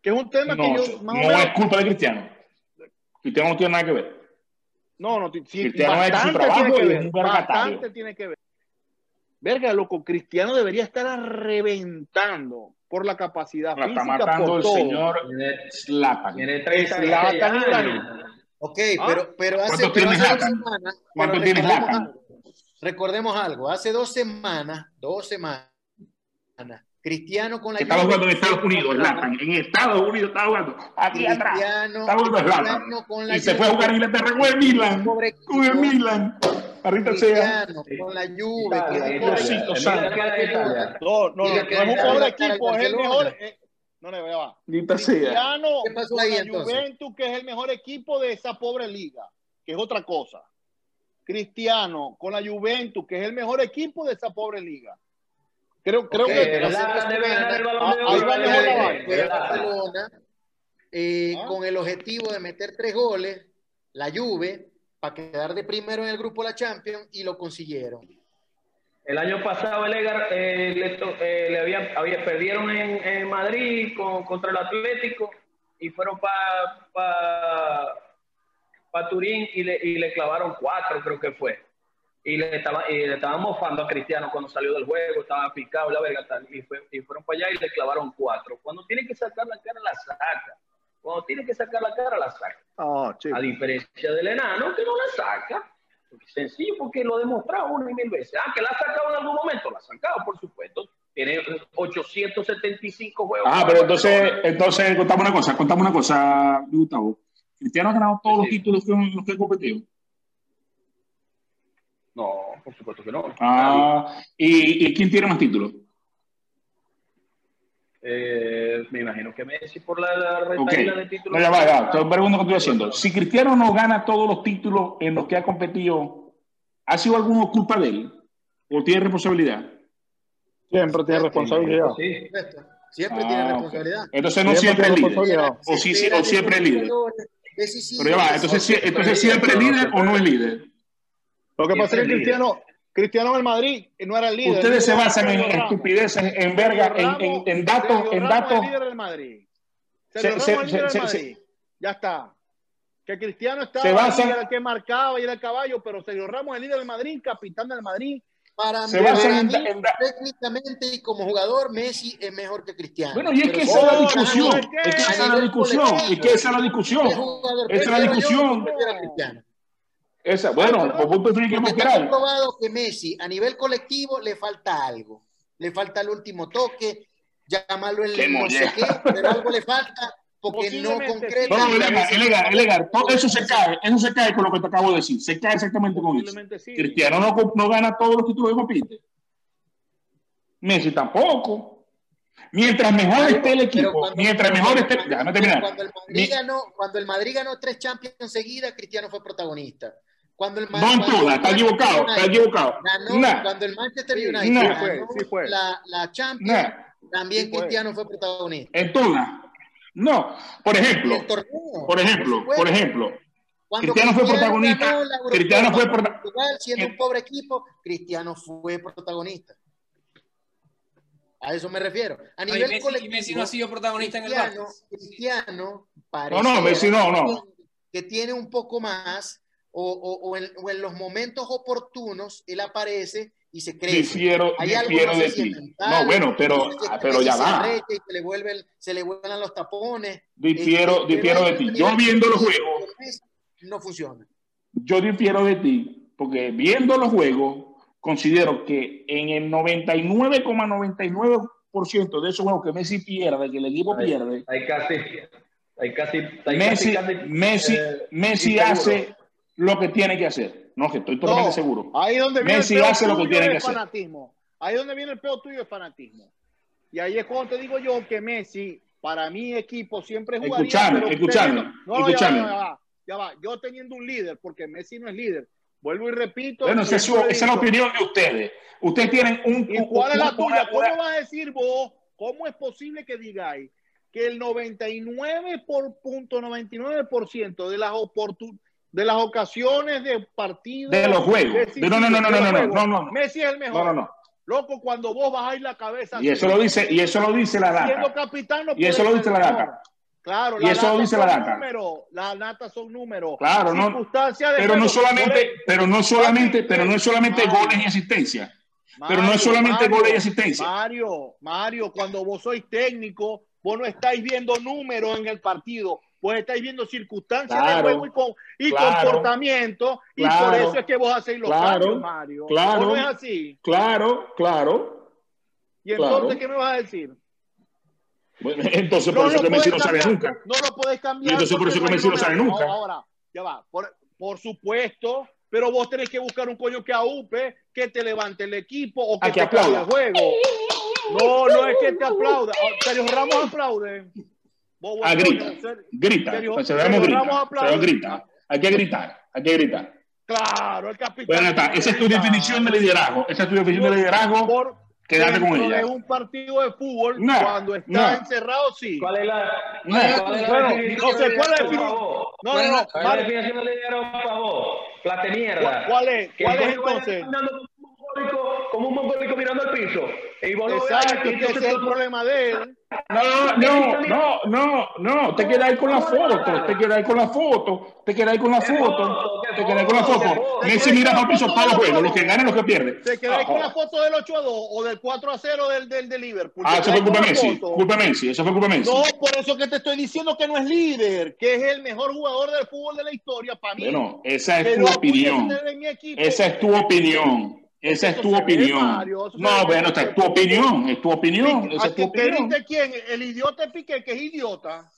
Que es un tema que yo más no es culpa de Cristiano. Cristiano no tiene nada que ver. No, no, sí, Cristiano es su trabajo tiene que ver, bastante tiene que ver. Verga, loco, Cristiano debería estar reventando por la capacidad la física. Está matando el señor Zlatan. Zlatan Ok, ah. pero, pero hace, ¿Cuánto tienes Zlatan? ¿Cuánto tienes Zlatan? Recordemos algo, hace dos semanas, dos semanas, Cristiano con la Estaba jugando en Estados Unidos. En Estados Unidos estaba jugando. Aquí atrás. Estaba jugando Zlatan. Y se fue a jugar en Inglaterra con el Milan. Con el Milan. Marita sea. Con la Juve, es Diosito santo. No, no, no, no es un pobre equipo, es el mejor. eh, no, va. Cristiano ¿Qué pasó con ahí, la? Juventus, que es el mejor equipo de esa pobre liga, que es otra cosa. Cristiano con la Juventus, que es el mejor equipo de esa pobre liga. Creo, creo que debe ganar el balón de oro. Barcelona eh, ¿Ah? con el objetivo de meter tres goles, la Juve, para quedar de primero en el grupo de la Champions y lo consiguieron. El año pasado el Egar eh, le, eh, le había, había- perdieron en, en Madrid con- contra el Atlético y fueron para pa, pa Turín y le, y le clavaron cuatro, creo que fue. Y le, estaba, y le estaban mofando a Cristiano cuando salió del juego, estaba picado la verga tal, y, fue- y fueron para allá y le clavaron cuatro. Cuando tiene que sacar la cara, la saca. Cuando tiene que sacar la cara, la saca. Ah. A diferencia del enano que no la saca. Sencillo, porque lo ha demostrado una y mil veces. Ah, que la ha sacado en algún momento, la ha sacado, por supuesto. Tiene 875 juegos. Ah, pero entonces, entonces contame una cosa, contame una cosa, Gustavo. Cristiano ha ganado todos los títulos que, los que ha competido. No, por supuesto que no. Ah, ¿y, ¿y quién tiene más títulos? Eh, me imagino que Messi por la, la Ok. retaíla de títulos. No, ya va, ya. Te pregunto que estoy haciendo. Si Cristiano no gana todos los títulos en los que ha competido, ¿ha sido alguno culpa de él? ¿O tiene responsabilidad? Siempre tiene responsabilidad. Sí. Siempre Ah, tiene ok. responsabilidad. Entonces no siempre es tiene líder. responsabilidad. O, sí, sí, espera o siempre es líder. Pero ya va, entonces, sí- entonces siempre es líder o no es líder. Lo que pasa es que Cristiano, Cristiano en el Madrid no era el líder. Ustedes se basan en estupideces, en verga, en, datos, Sergio en Ramos es datos. el líder del Madrid. Se- Sergio se- Ramos es el líder se- del se- Madrid. Ya está. Que Cristiano estaba Se basan- ahí, era el que marcaba y era el caballo, pero Sergio Ramos es el líder del Madrid, capitán del Madrid. Para Se basan en, mí, en técnicamente y como jugador, Messi es mejor que Cristiano. Bueno, y es que esa es la discusión. ¿por Es que esa es la discusión. Es que esa es la discusión. ¿qué jugador Esa es la discusión. Esa, bueno, pues vos preferís que está comprobado que Messi a nivel colectivo le falta algo. Le falta el último toque, llamarlo el Qué no sé qué, pero algo le falta porque no concreta. No, Elegar, Elegar, Elegar, todo eso se cae, eso se cae con lo que te acabo de decir, se cae exactamente con eso. Sí. Cristiano no, no gana todos los títulos de compite. Messi tampoco. Mientras mejor esté el Pero equipo, cuando- mientras mejor esté, cuando- déjame terminar. Cuando el, Madrid Mi- ganó, cuando el Madrid ganó tres Champions seguidas, Cristiano fue protagonista. Cuando el Ma- No en todas, está equivocado, está equivocado. Ganó, Nah, cuando el Manchester United sí ganó fue, sí fue. La, la Champions, nah, también Sí fue. Cristiano fue protagonista. en todas. No, por ejemplo, torneo, por ejemplo, por ejemplo, Cuando Cristiano fue protagonista, Cristiano fue con prota- Portugal, siendo Eh. un pobre equipo, Cristiano fue protagonista. A eso me refiero. A nivel Messi, colectivo, Messi no ha sido protagonista en el Cristiano, Barça. Cristiano No, parece no, Messi no, no. que tiene un poco más o, o- o en, o en los momentos oportunos él aparece y se crece. difiero, difiero de ti. No, bueno, pero, ah, pero ya va. y se le vuelven, se le vuelan los tapones. Difiero, Este, difiero de ti. Yo viendo los juegos, No funciona. yo difiero de ti, porque viendo los juegos, considero que en el 99,99% de esos juegos que Messi pierde, que el equipo Hay- pierde, Hay casi. Hay casi. Hay Messi, casi, casi, Messi, eh, Messi hace lo que tiene que hacer. No, que estoy totalmente No, seguro. Ahí es donde viene Messi el hace lo que tiene de que hacer. fanatismo. Ahí es donde viene el peo tuyo de fanatismo. Y ahí es cuando te digo yo que Messi, para mi equipo, siempre jugaría. Escuchame, escuchame, teniendo- no, escuchame. Ya va, ya va, ya va. Yo teniendo un líder, porque Messi no es líder. Vuelvo y repito. Bueno, esa es, su- siempre esa es la opinión de ustedes. Ustedes tienen un... ¿Y cuál es la tuya? una- ¿Cómo vas a decir vos? ¿Cómo es posible que digáis que el 99 por punto 99% de las oportun de las ocasiones de partido De los juegos. No, no, no, no, no, no, no, no, no. Messi es el mejor. No, no, no. Loco, cuando vos bajáis la cabeza Y eso lo dice, y eso lo dice la siendo data. capitán no Y eso lo dice la data. Claro, Y eso lo dice la data. números, las natas son números. Claro, no. Circunstancias de Pero no solamente, pero no solamente, pero no es solamente Mario. goles y asistencia. Pero no es solamente Mario, goles y asistencia. Mario, Mario, cuando vos sois técnico, vos no estáis viendo números en el partido, vos estáis viendo circunstancias Claro, de juego y, con- y claro, comportamiento, y por eso es que vos hacéis los cambios, Mario. claro. ¿O no es así? Claro, claro. ¿Y entonces qué me vas a decir? Bueno, entonces por eso que Messi no cambiar, nunca. No lo podés cambiar. Y entonces por eso que Messi no sabe nunca. Ahora, ya va. Por, por supuesto pero vos tenés que buscar un coño que aupe, que te levante el equipo o que, te aplaude el juego. No, no es que te aplauda. Sergio Ramos aplaude. Vos, vos, Ah, coño, grita, Ser- grita. Grita. aplaude. Pero grita. Hay que gritar, hay que gritar. Claro, el capitán. Bueno, está. Esa es tu definición de liderazgo. Esa es tu definición de liderazgo. Por, Quédate con ella. de un partido de fútbol, No, cuando está no. encerrado, sí. ¿Cuál es la, No. cuál es la Bueno, definición no sé, ¿cuál es la liderazgo defini- para vos? No, ¿Cuál no, es no. ¿Cuál es la definición de liderazgo para vos? Plate mierda. ¿Cuál es? Que ¿Cuál es entonces? Como un mongólico mirando al piso. Y vos Exacto, ese es el problema de él. No, no, no, no, no, te quedas ahí con la foto, te quedas ahí con la foto, te quedas ahí con la ¿Qué foto, te quedas ahí con la foto? Messi mira para el piso todos los juegos, los que ganan, los que pierden. Se quedáis con la foto del 8 a 2 o del 4 a 0 del, del, de Liverpool. Ah, Se eso fue culpa Messi, culpa Messi, eso fue culpa Messi. No, por eso que te estoy diciendo que no es líder, que es el mejor jugador del fútbol de la historia para mí. Bueno, esa es tu opinión, esa es tu opinión, esa es tu opinión. Mario, No, bueno, esta es tu opinión, es tu opinión, esa ¿A es tu que, que opinión. quién? El idiota Piqué, que es idiota.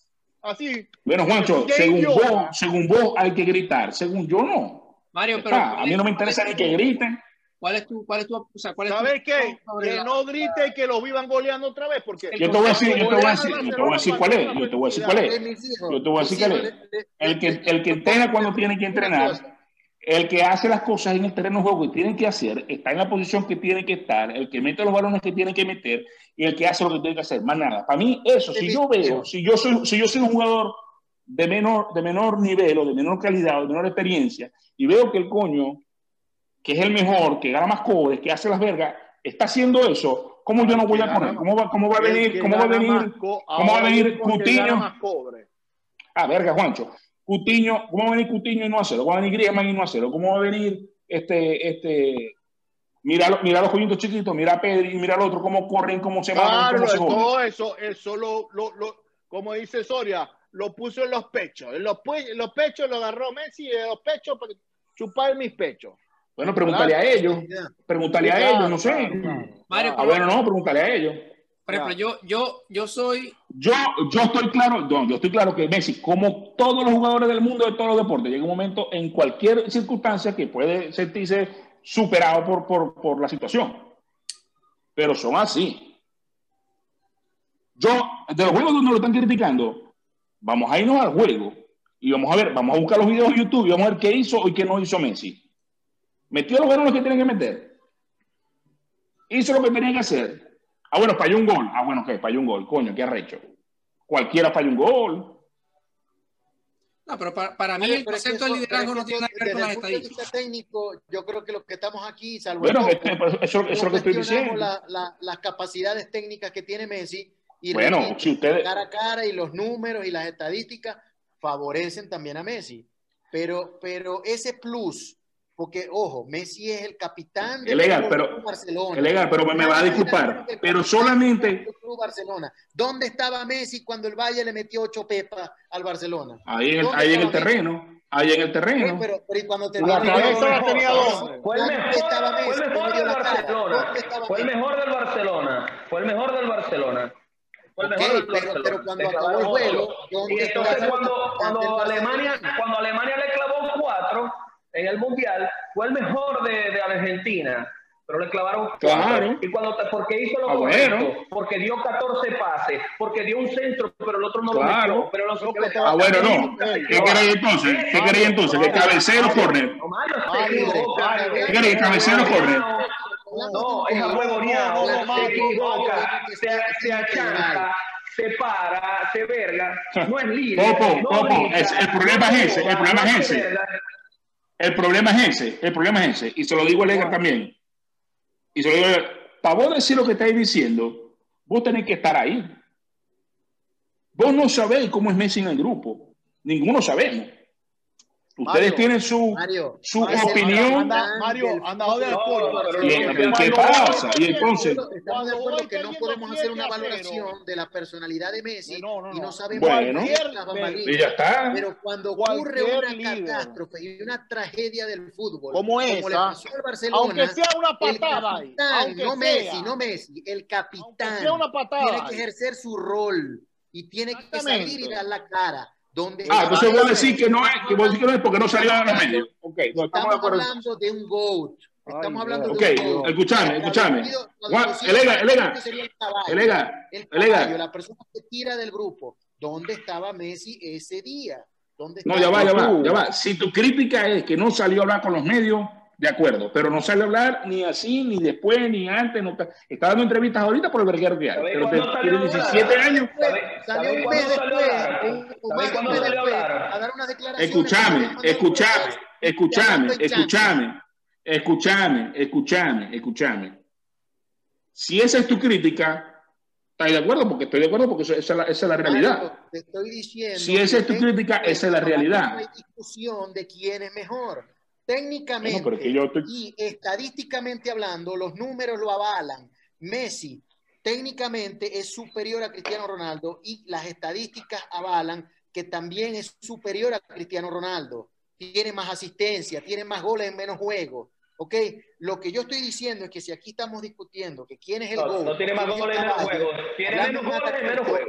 Así. Bueno, Juancho, según idiota. vos, según vos hay que gritar, según yo no. Mario, pero Ah, a mí no me ¿cuál es interesa ni tu- que griten. ¿Cuál es tu, cuál es tu, o sea, cuál es tu- ¿Sabes qué? Que la- no grite y que lo vivan goleando otra vez, porque Yo te voy a decir, yo te voy a decir, yo te voy a decir cuál es, yo te voy a decir cuál es. Yo te voy a decir cuál es. El que, el que entrena cuando tiene que entrenar, el que hace las cosas en el terreno de juego que tiene que hacer, está en la posición que tiene que estar, el que mete los balones que tiene que meter y el que hace lo que tiene que hacer, más nada. Para mí, eso, si yo veo, si yo soy, si yo soy un jugador de menor, de menor nivel o de menor calidad o de menor experiencia y veo que el coño, que es el mejor, que gana más cobres, que hace las vergas, está haciendo eso, ¿cómo yo no voy a poner? ¿Cómo va, cómo va a venir? ¿Cómo va a venir? ¿Cómo va a venir pobre. Ah, verga, Juancho. Cutiño, ¿cómo va a venir Cutiño y no hacerlo? ¿Cómo va a venir Griezmann y no hacerlo? ¿Cómo va a venir este, este, mira, mira los coñitos chiquitos, mira a Pedri y mira al otro, cómo corren, cómo se van, Claro, cómo se joden? todo eso, eso lo, lo, lo- como dice Soria, lo puso en los pechos. En los, en los pechos lo agarró Messi y en los pechos para chupar mis pechos. Bueno, pregúntale a ellos, pregúntale a ellos, no sé. Ah, bueno, no, pregúntale a ellos. Por ejemplo, yo, yo, yo soy, Yo, yo estoy claro, yo estoy claro que Messi, como todos los jugadores del mundo de todos los deportes, llega un momento en cualquier circunstancia que puede sentirse superado por, por, por la situación. Pero son así. Yo, de los juegos donde lo están criticando, vamos a irnos al juego y vamos a ver, vamos a buscar los videos de YouTube y vamos a ver qué hizo y qué no hizo Messi. Metió los balones que tiene que meter. Hizo lo que tenía que hacer. Ah, bueno, falló un gol. Ah, bueno, ¿qué? Falló un gol. Coño, qué arrecho. Cualquiera falla un gol. no, pero para, para mí el que concepto del liderazgo no que tiene nada que ver con las estadísticas. técnico, yo creo que los que estamos aquí, salvo Bueno, el que- eso, eso es lo que estoy diciendo. la- la- las capacidades técnicas que tiene Messi y Bueno, repito, si ustedes- cara a cara y los números y las estadísticas favorecen también a Messi. Pero, pero ese plus, porque ojo, Messi es el capitán del Legal, Fútbol pero- Club Barcelona. Pero me, me va a disculpar. Pero solamente Club Barcelona. ¿Dónde estaba Messi cuando el Valle le metió ocho pepas al Barcelona? ahí en el, ¿Dónde ahí en el terreno. Ahí en el terreno. Pero, pero ¿y cuando te La dio- cabeza la tenía Fue el ¿Dónde mejor, del? Barcelona. ¿Dónde estaba Fue el mejor del Barcelona. Fue el mejor del Barcelona. Fue el Ok, mejor del pero- pero cuando acabó el juego, otro. ¿dónde Y entonces cuando, cuando Alemania, cuando Alemania le clavó cuatro en el Mundial, fue el mejor de, de Argentina. Pero le clavaron cuatro. Claro. Y cuando porque hizo lo Ah, correcto, bueno. porque dio 14 pases, porque dio un centro, pero el otro no Claro. lo metió. Pero lo Loco, que- Ah, bueno, no. ¿Qué queréis entonces? ¿Qué queréis entonces? ¿Que cabecero corner? ¿Qué queréis? ¿Cabecero corner? No, es ahuevoneado, No, no, se equivoca, se, se achanta, se para, se verga, no es líder. Popo, no Popo, el problema es ese, el problema es ese. El problema es ese, el problema es ese. Y se lo digo a Lega también. Y se lo digo, para vos decir lo que estáis diciendo, vos tenés que estar ahí. Vos no sabéis cómo es Messi en el grupo. Ninguno sabemos. Ustedes Mario, tienen su, Mario, su Mario, opinión. Anda, Mario, anda joder el No, pollo. no, ¿y ¿Qué pasa? Y entonces, Estamos de acuerdo que no podemos hacer una 7 a 0. valoración de la personalidad de Messi No, no, y no no. sabemos Bueno. y ya está. Pero cuando ocurre una catástrofe y una tragedia del fútbol, Como le esa, pasó al Barcelona, Aunque sea una el patada ahí. capitán, no sea. Messi, no Messi, el capitán sea una patada tiene que ejercer su rol y tiene que salir y dar la cara. ¿Dónde Ah, entonces vos decís que no es, que vos decís que no es porque no salió a los medios. Ok, no, estamos de Estamos acuerdo. hablando de un GOAT. Estamos Ay, hablando Dios. de Ok, un GOAT. la Juan, discusión Elega, Elega. Elega, El Elega. la persona que tira del grupo. ¿Dónde estaba Messi ese día? ¿Dónde No, ya va, ya va, ya va. Si tu crítica es que no salió a hablar con los medios, de acuerdo, pero no salió a hablar ni así, ni después, ni antes. No está, dando entrevistas ahorita por el verguero que hay. ¿Sabes Pero te- salió tiene a hablar? 17 años. ¿Sabes Salió un mes después, salió a después, hablar? a dar unas declaraciones. Escúchame, para escúchame, escúchame, Llamando en escúchame, escúchame, escúchame, escúchame. Si esa es tu crítica, ¿estás de acuerdo? Porque estoy de acuerdo porque esa esa es la, esa es la realidad. Mario, te estoy diciendo. Si esa es tu crítica, esa es la realidad. No hay discusión de quién es mejor. Técnicamente y estadísticamente hablando, los números lo avalan. Messi técnicamente es superior a Cristiano Ronaldo y las estadísticas avalan que también es superior a Cristiano Ronaldo. Tiene más asistencia, tiene más goles en menos juegos. ¿Ok? Lo que yo estoy diciendo es que si aquí estamos discutiendo que quién es el No, gol, no tiene más goles en menos juegos. Tiene menos goles en menos juegos.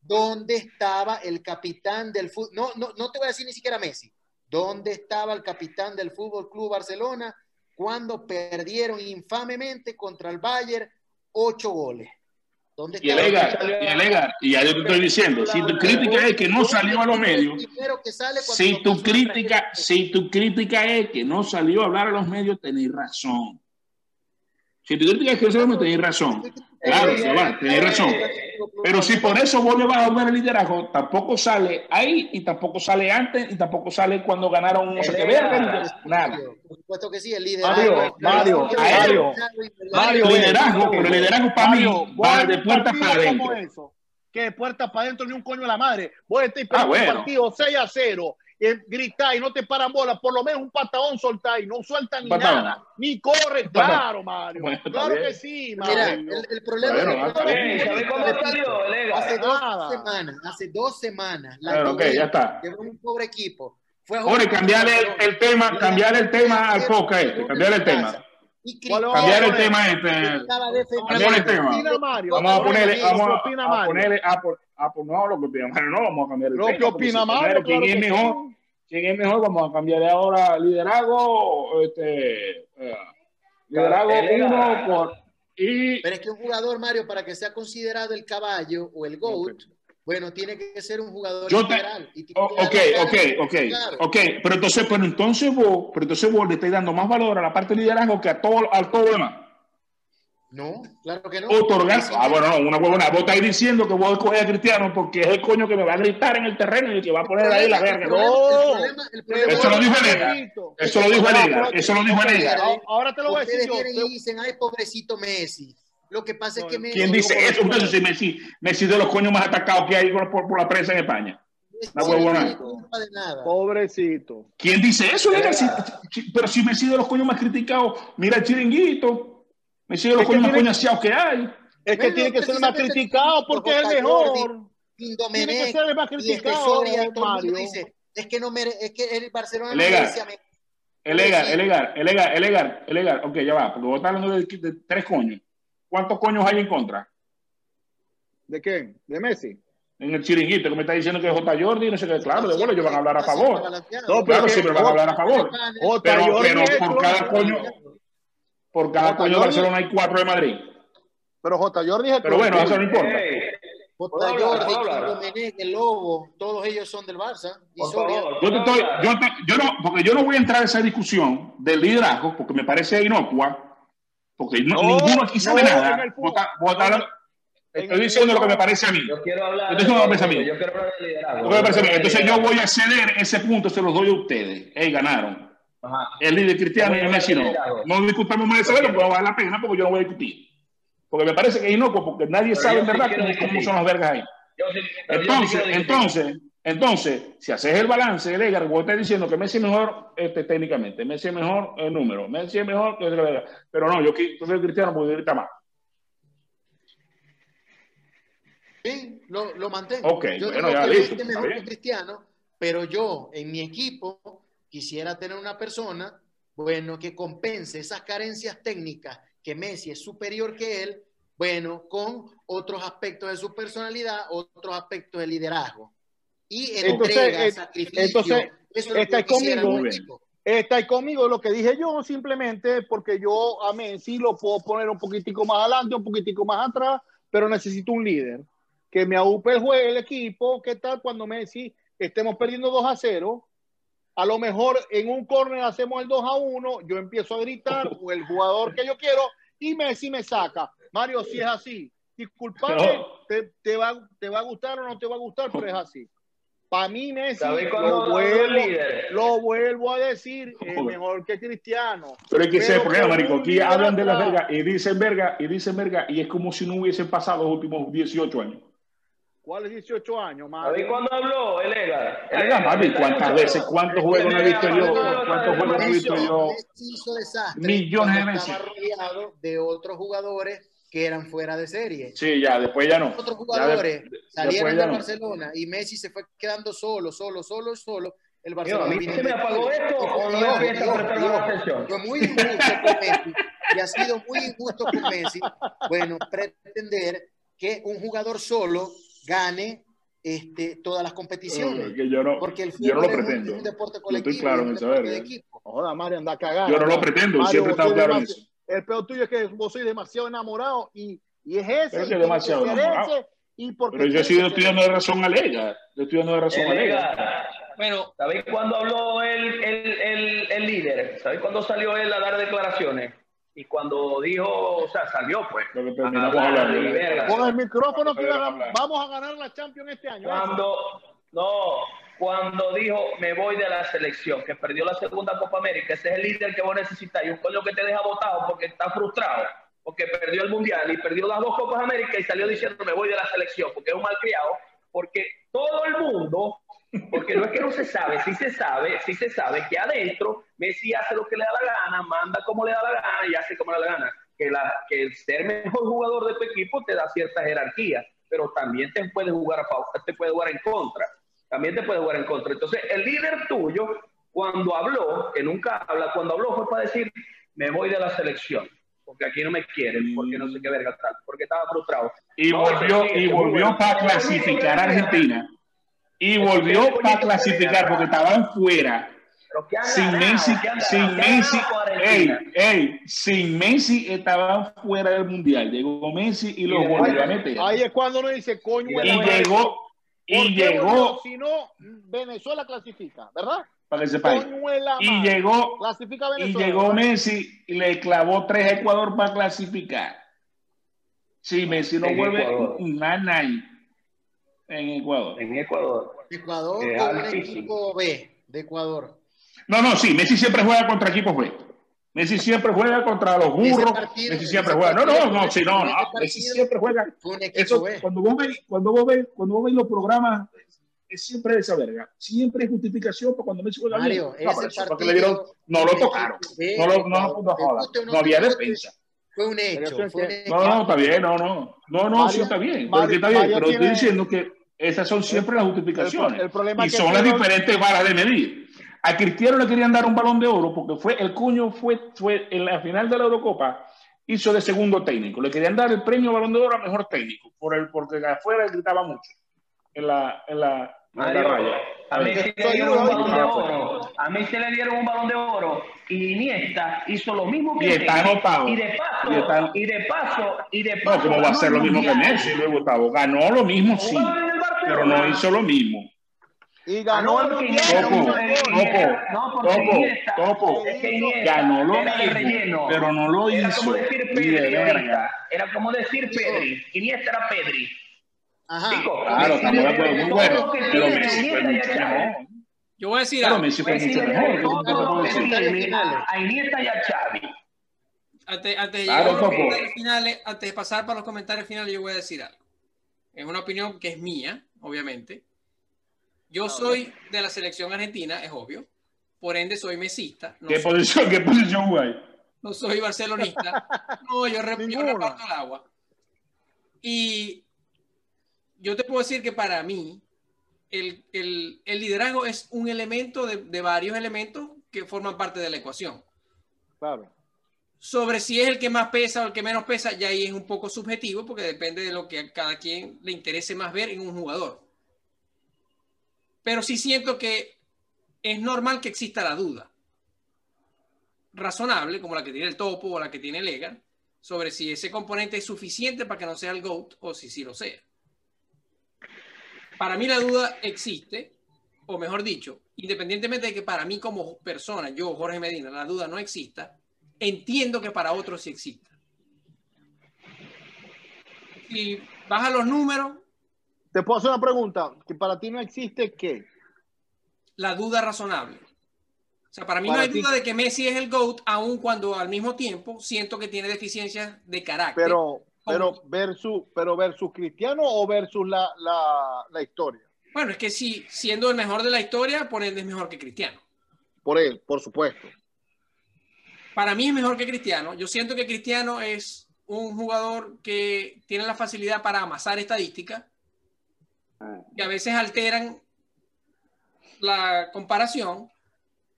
¿Dónde estaba el capitán del fútbol? No, no, no te voy a decir ni siquiera Messi. ¿Dónde estaba el capitán del Fútbol Club Barcelona cuando perdieron infamemente contra el Bayern ocho goles? ¿Dónde Y el estaba? Edgar, y el y ya yo te estoy diciendo, si tu crítica es que no salió a los medios, si tu crítica, si tu crítica es que no salió a hablar a los medios, tenéis razón. Si tu crítica es que no salió a los medios, tenéis razón. Claro, se va, tenéis razón. Pero si por eso vos le vas a volver el liderazgo, tampoco sale ahí y tampoco sale antes y tampoco sale cuando ganaron no sé qué verga, nada. Por supuesto que sí, el líder. Mario, Mario, Mario, Mario, Liderazgo, pero el liderazgo para mí Mario, va de puerta para como adentro. eso, que de puerta para adentro ni un coño de la madre. Vos estáis Ah, perdiendo bueno. un partido 6 a 0, y gritáis, no te paran bola, por lo menos un patadón soltáis, no sueltan ni nada, ni corre, claro, Mario. Bueno, claro bien. que sí, Mira, Mario. el, el problema Bueno, es que, ¿Sabes cómo repito, salió, Lega? Hace dos semanas, hace dos semanas, la Juventus, ya está. que un pobre equipo, fue jugar cambiarle el, tema, cambiar el tema al podcast este, cambiar el tema. Y ¿Cuál Cristiano vamos a Cambiar el tema este. Cambiar el tema. Vamos a ponerle, ¿Qué vamos a, ponerle, a, por- a por- no, lo que opina Mario, no, vamos a cambiar el Lo tema. que opina si Mario, ¿Quién claro es que mejor? sí. ¿Quién es mejor? Vamos a cambiarle ahora liderazgo, este, eh, liderazgo uno por, y Pero es que un jugador, Mario, para que sea considerado el caballo o el GOAT, bueno, tiene que ser un jugador Yo te- integral. y Oh, ok, ok, ok, claro. ok, pero entonces, pero entonces vos, pero entonces vos le estáis dando más valor a la parte de liderazgo que a todo, a todo lo demás. No, claro que no. Otorgar, ah, bueno, no, una huevona, vos estáis diciendo que vos escoges a Cristiano porque es el coño que me va a gritar en el terreno y que va a poner ahí la verga. El No, Eso lo dijo. Pobrecito. eso lo dijo Elega, eso lo dijo Elega. Ahora- te lo voy a decir Ustedes yo. vienen y dicen, ay, pobrecito Messi. Lo que pasa es que Messi... ¿Quién dice eso? Entonces, si Messi, Messi de los coños más atacados que hay por, la prensa en España. Una huevona. Pobrecito. ¿Quién dice eso? Elega? Si- si- pero si Messi de los coños más criticados, mira el chiringuito. Messi de los tiene- coñaseados que hay. Es que tiene que ser más criticado porque es el mejor. Tiene que ser el más criticado, es que no mere, es que el Barcelona no Elega. merece a Messi. El Egar, el Egar, el Egar, el Egar, el Egar. Ok, ya va, porque vos estás hablando de, de tres coños. ¿Cuántos coños hay en contra? ¿De quién? ¿De Messi? En el chiringuito, que me está diciendo que es J. Jordi, no sé qué. Claro, de bueno, ellos van a hablar a favor. No, Claro, pero siempre van a hablar a favor. Pero, pero por cada coño, por cada coño de Barcelona hay cuatro de Madrid. Pero J. Jordi es el Pero bueno, eso no importa. Ey, Jota ¿Puedo hablar? Jordi, el Lobo, todos ellos son del Barça. Y por Soria. favor. Yo, te ¿puedo estoy, yo, te- yo no, porque yo no voy a entrar en esa discusión del liderazgo, porque me parece inocua, porque no- No, ninguno aquí sabe no, nada. estoy diciendo lo que me parece a mí. Yo quiero hablar. Entonces, no me parece a mí. Yo quiero hablar de liderazgo. A. Yo quiero Entonces yo de voy a ceder ese punto, se los doy a ustedes. Ey, ganaron. Ajá. El líder cristiano y el Messi no. No discutamos más de saberlo, porque no vale la pena porque yo no voy a discutir. Porque me parece que es inocuo, porque nadie Pero sabe en verdad cómo, son las vergas ahí. Yo sí- pero yo sí Entonces, entonces, entonces, si haces el balance, el Edgar, vos estás diciendo que Messi es mejor este, técnicamente, Messi es mejor en número, Messi es mejor, que- pero no, yo, yo soy cristiano porque grita más. Sí, lo, lo mantengo. Ok, yo bueno, ya que listo, mejor que Cristiano, pero yo en mi equipo quisiera tener una persona, bueno, que compense esas carencias técnicas que Messi es superior que él, bueno, con otros aspectos de su personalidad, otros aspectos de liderazgo. y entrega, entonces, sacrificio. entonces, Eso es lo está que conmigo. Está ahí conmigo lo que dije yo, simplemente porque yo a Messi lo puedo poner un poquitico más adelante, un poquitico más atrás, pero necesito un líder que me aúpe el juego, el equipo. ¿Qué tal cuando Messi estemos perdiendo 2 a 0? A lo mejor en un córner hacemos el 2 a 1, yo empiezo a gritar o el jugador que yo quiero y Messi me saca. Mario, si es así, disculpame, No. te, te va, te va a gustar o no te va a gustar, pero es así. Para mí Messi, ¿Sabes cuándo lo vuelvo, líder? lo vuelvo a decir, es mejor que Cristiano. Pero es que ese es el Pero problema, marico. Aquí hablan de la verga y dicen verga y dicen verga y es como si no hubiesen pasado los últimos 18 años. ¿Cuál es 18 años, ¿Sabes Mario? cuándo habló el Edgar? Verga, mami, ¿cuántas veces, cuántos juegos no he visto yo? ¿Cuántos juegos no he visto yo? Millones de veces. Estaba rodeado de otros jugadores que eran fuera de serie. Sí, ya, después ya no. Otros jugadores de- salieron ya del no. Barcelona y Messi se fue quedando solo, solo, solo, solo. El Yo, Barcelona ¿A mí se me de- apagó esto o no ojo, atención? Fue muy injusto con Messi y ha sido muy injusto con Messi. Bueno, pretender que un jugador solo gane este, todas las competiciones. Eh, que yo no, Porque el yo no fútbol lo es un- pretendo. es un deporte Yo colectivo. estoy claro es en de verga. equipo. Joda, Mario, anda a cagar. Yo no lo pretendo, Mario, siempre he estado claro en eso. El peor tuyo es que vos sois demasiado enamorado y, y es ese. Pero es y demasiado enamorado. ese, y porque Pero yo estoy ser dando de razón a Lega. Yo estoy dando de razón a El Lega. Bueno, ¿Sabéis cuándo habló el, el, el, el líder? ¿Sabéis cuándo salió él a dar declaraciones? Y cuando dijo, o sea, salió pues. Lo que terminamos a hablar hablando. y verga. Con el micrófono que a- vamos a ganar la Champions este año. ¿eh? Cuando, no, cuando dijo, me voy de la selección, que perdió la segunda Copa América, ese es el líder que vos necesitas y un coño que te deja votado porque está frustrado, porque perdió el Mundial y perdió las dos Copas América y salió diciendo, me voy de la selección, porque es un malcriado, porque todo el mundo, porque no es que no se sabe, sí se sabe, sí se sabe que adentro Messi hace lo que le da la gana, manda como le da la gana y hace como le da la gana. Que, la, que el ser mejor jugador de tu equipo te da cierta jerarquía, pero también te puede jugar a favor, te puede jugar en contra. También te puede jugar en contra. Entonces, el líder tuyo, cuando habló, que nunca habla, cuando habló fue para decir, me voy de la selección, porque aquí no me quieren, porque no sé qué verga tal, porque estaba frustrado. Y No, volvió, sí, y volvió para clasificar a Argentina. Y volvió para clasificar porque estaban fuera. Pero ¿qué han Sin ganado? Messi, sin ¿Qué han Messi, ey, ey, sin Messi estaban fuera del mundial. Llegó Messi y los Y volvió a meter. ahí es cuando uno dice, coño, Y Y llegó, ¿Por y llegó, Si no, Venezuela clasifica, ¿verdad? para que sepáis, y llegó, Clasifica y Venezuela. llegó ¿verdad? Messi y le clavó tres a Ecuador para clasificar. Si Messi no vuelve, nada en Ecuador. En Ecuador. Ecuador Eh, con un equipo B de Ecuador. No, no, sí, Messi siempre juega contra equipos B. Messi siempre juega contra los burros. Partido- Messi siempre juega. No, no, no, sí, no, no. Messi siempre juega. Eso, B. cuando vos veis, cuando vos veis, cuando vos veis los programas, es siempre esa verga. Siempre hay justificación para cuando Messi juega Mario, bien. No, ese partido le dieron, no lo tocaron. B No lo, no, no, había defensa. Fue un hecho. eso es fue un que- hecho. No, no, está bien, no, no. No, no, sí está bien. Mario- pero que está bien, Mario pero estoy diciendo que esas son siempre las justificaciones. el problema y que son las diferentes varas de medir. A Cristiano le querían dar un balón de oro porque fue el cuño fue, fue en la final de la Eurocopa hizo de segundo técnico. Le querían dar el premio balón de oro a mejor técnico por el, porque afuera gritaba mucho en la, en la, en la Mario, raya. a mí se le dieron un balón de oro. A mí se le dieron un balón de oro y Iniesta hizo lo mismo que Y está Messi. anotado. Y de paso, Y está- y de paso, y de paso. No, ¿cómo va a ganó ser el lo mismo que Mundial. Messi, Luis Gustavo? Ganó lo mismo, sí, Pero no hizo lo mismo. Y Ah, ganó el Topo, Topo, Iniesta- no, porque Topo, Ganó lo mismo, relleno. pero no lo Era hizo. como decir Pedri. Era como decir Pedri. Iniesta era Pedri. Ajá. Chico, Claro, estamos de acuerdo, muy bueno. Pero Messi fue Iniesta y mucho mejor. yo voy a decir algo. Messi fue mucho mejor. a Iniesta y a Xavi. Antes, antes de Claro, los finales, antes de pasar para los comentarios finales, yo voy a decir algo. Es una opinión que es mía, obviamente. Yo soy de la selección argentina, es obvio. Por ende, soy mesista. No ¿Qué soy, posición, qué posición no soy barcelonista. No, yo, rep- yo Ninguna. reparto el agua. Y yo te puedo decir que para mí, el, el- el liderazgo es un elemento de, de varios elementos que forman parte de la ecuación. Claro. Sobre si es el que más pesa o el que menos pesa, ya ahí es un poco subjetivo porque depende de lo que a cada quien le interese más ver en un jugador. pero sí siento que es normal que exista la duda razonable, como la que tiene el Topo o la que tiene Legan, sobre si ese componente es suficiente para que no sea el GOAT o si sí lo sea. Para mí la duda existe, o mejor dicho, independientemente de que para mí como persona, yo, Jorge Medina, la duda no exista, entiendo que para otros sí exista. Si baja los números. Te puedo hacer una pregunta, que para ti no existe qué? La duda razonable. O sea, para mí no hay duda de que Messi es el GOAT, aun cuando al mismo tiempo siento que tiene deficiencias de carácter. Pero, pero, versus, pero versus Cristiano o versus la, la, la historia. Bueno, es que si siendo el mejor de la historia, por él es mejor que Cristiano. Por él, por supuesto. Para mí es mejor que Cristiano. Yo siento que Cristiano es un jugador que tiene la facilidad para amasar estadísticas que a veces alteran la comparación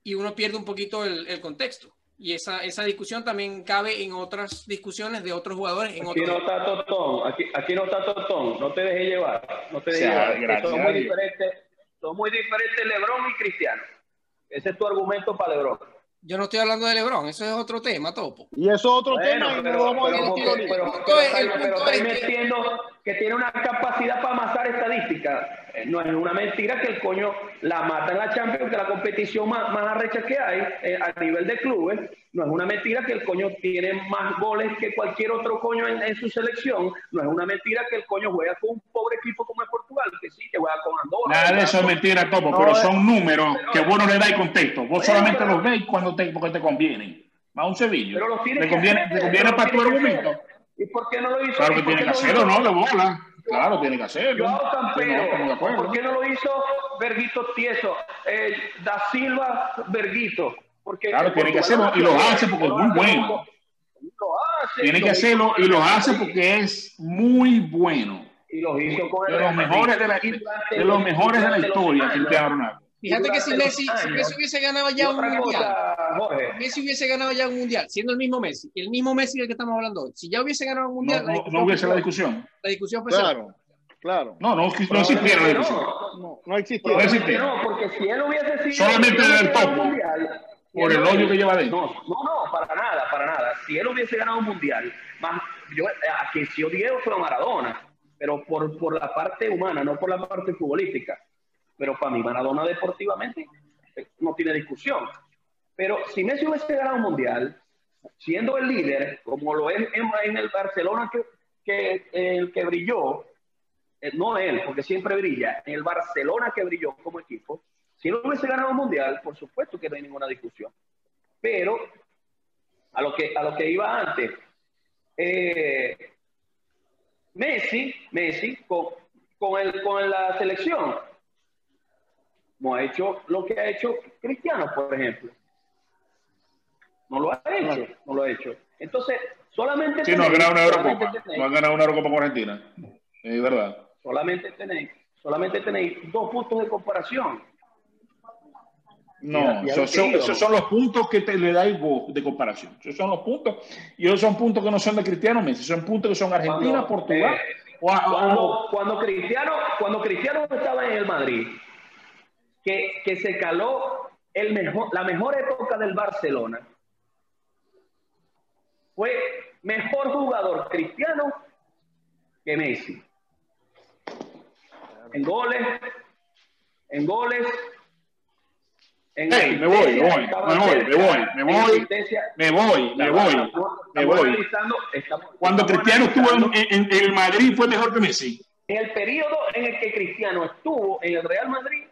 y uno pierde un poquito el, el contexto. Y esa, esa, discusión también cabe en otras discusiones de otros jugadores. En aquí, otros... no está Totón, aquí, aquí, no está Totón, no te dejes llevar, no te dejes llevar. Son, muy diferentes, son muy diferentes Lebron y Cristiano. Ese es tu argumento para Lebron. Yo no estoy hablando de Lebron, eso es otro tema, Topo. Y eso es otro bueno, tema. Pero, y no vamos pero, a pero, pero, pero, pero, estoy metiendo que tiene una capacidad para amasar estadísticas. No es una mentira que el coño la mata en la Champions, que la competición más, más arrecha que hay eh, a nivel de clubes. No es una mentira que el coño tiene más goles que cualquier otro coño en, en, su selección. No es una mentira que el coño juega con un pobre equipo como es Portugal, que sí, que juega con Andorra. Nada de eso es mentira, Topo, no, pero son números pero, que vos no le dais contexto. Vos solamente los veis cuando te, porque te convienen. Va un Sevilla. Pero los ¿Te conviene, hacer, ¿te conviene para tu argumento? ¿Y por qué no lo hizo? Claro que tiene que hacerlo, ¿no? De bola. Claro, tiene que hacerlo. Yo Campero, ¿por qué no lo hizo Verguito Tieso? Eh, da Silva, Verguito. Porque, claro, tiene que hacerlo y lo hace porque es muy bueno. Tiene que hacerlo y lo hace porque es muy bueno. Y lo hizo con de los mejores de la, de los mejores de la historia, Cristiano Ronaldo. Fíjate que si Messi, si Messi hubiese ganado ya un mundial, cosa, Messi hubiese ganado ya un mundial, siendo el mismo Messi, el mismo Messi del que estamos hablando hoy, si ya hubiese ganado un mundial, no, no, no hubiese la discusión. La discusión fue claro, claro. No, no, no existiera la discusión. No, no existiera. No, existiera. no, porque si él hubiese sido solamente en el top, mundial, por el odio que lleva dentro. No, no, no, para nada, para nada. Si él hubiese ganado un mundial, más, yo, a quien si odié fue a Maradona, pero por, por la parte humana, no por la parte futbolística. Pero para mí, Maradona deportivamente no tiene discusión. Pero si Messi hubiese ganado un mundial, siendo el líder, como lo es en, en el Barcelona que, que, el que brilló, eh, no él, porque siempre brilla, en el Barcelona que brilló como equipo, si no hubiese ganado un mundial, por supuesto que no hay ninguna discusión. Pero a lo que, a lo que iba antes, eh, Messi, Messi con, con, el, con la selección, no ha hecho lo que ha hecho Cristiano, por ejemplo. No lo ha hecho, no lo ha hecho. Entonces, solamente. Sí, tenéis, no ha ganado una Eurocopa. Tenéis, no ha ganado una Eurocopa con Argentina. Es verdad. Solamente tenéis, solamente tenéis dos puntos de comparación. No, esos, son, esos, son, los puntos que te le dais vos de comparación. Esos son los puntos. Y esos son puntos que no son de Cristiano Messi, son puntos que son Argentina, cuando, Portugal. Eh, cuando, cuando, Cristiano, cuando Cristiano estaba en el Madrid, que, que se caló el mejor, la mejor época del Barcelona, fue mejor jugador cristiano que Messi. En goles, en goles. En hey, me voy, me voy, me voy, me voy, me voy, me voy, me voy, me voy. Cuando Cristiano estuvo en, en, en el Madrid fue mejor que Messi. En el periodo en el que Cristiano estuvo en el Real Madrid,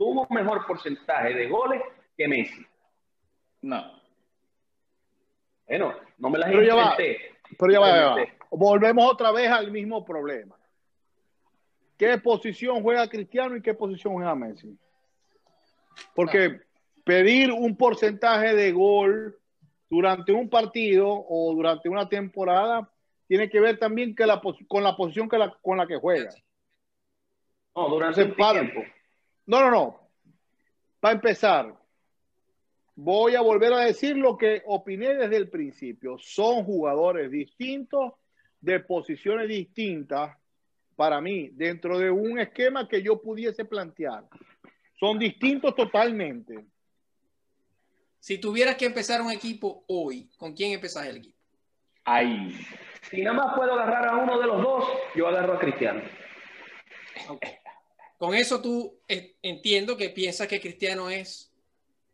tuvo un mejor porcentaje de goles que Messi. No. Bueno, no me las pero ya va, pero ya va, ya va. Volvemos otra vez al mismo problema. ¿Qué posición juega Cristiano y qué posición juega Messi? Porque pedir un porcentaje de gol durante un partido o durante una temporada tiene que ver también que la, con la posición que la, con la que juega. No, durante un tiempo. No, no, no. Para empezar, voy a volver a decir lo que opiné desde el principio. Son jugadores distintos, de posiciones distintas, para mí, dentro de un esquema que yo pudiese plantear. Son distintos totalmente. Si tuvieras que empezar un equipo hoy, ¿con quién empezás el equipo? Ahí. Si nada más puedo agarrar a uno de los dos, yo agarro a Cristiano. Okay. Con eso tú eh, entiendo que piensas que Cristiano es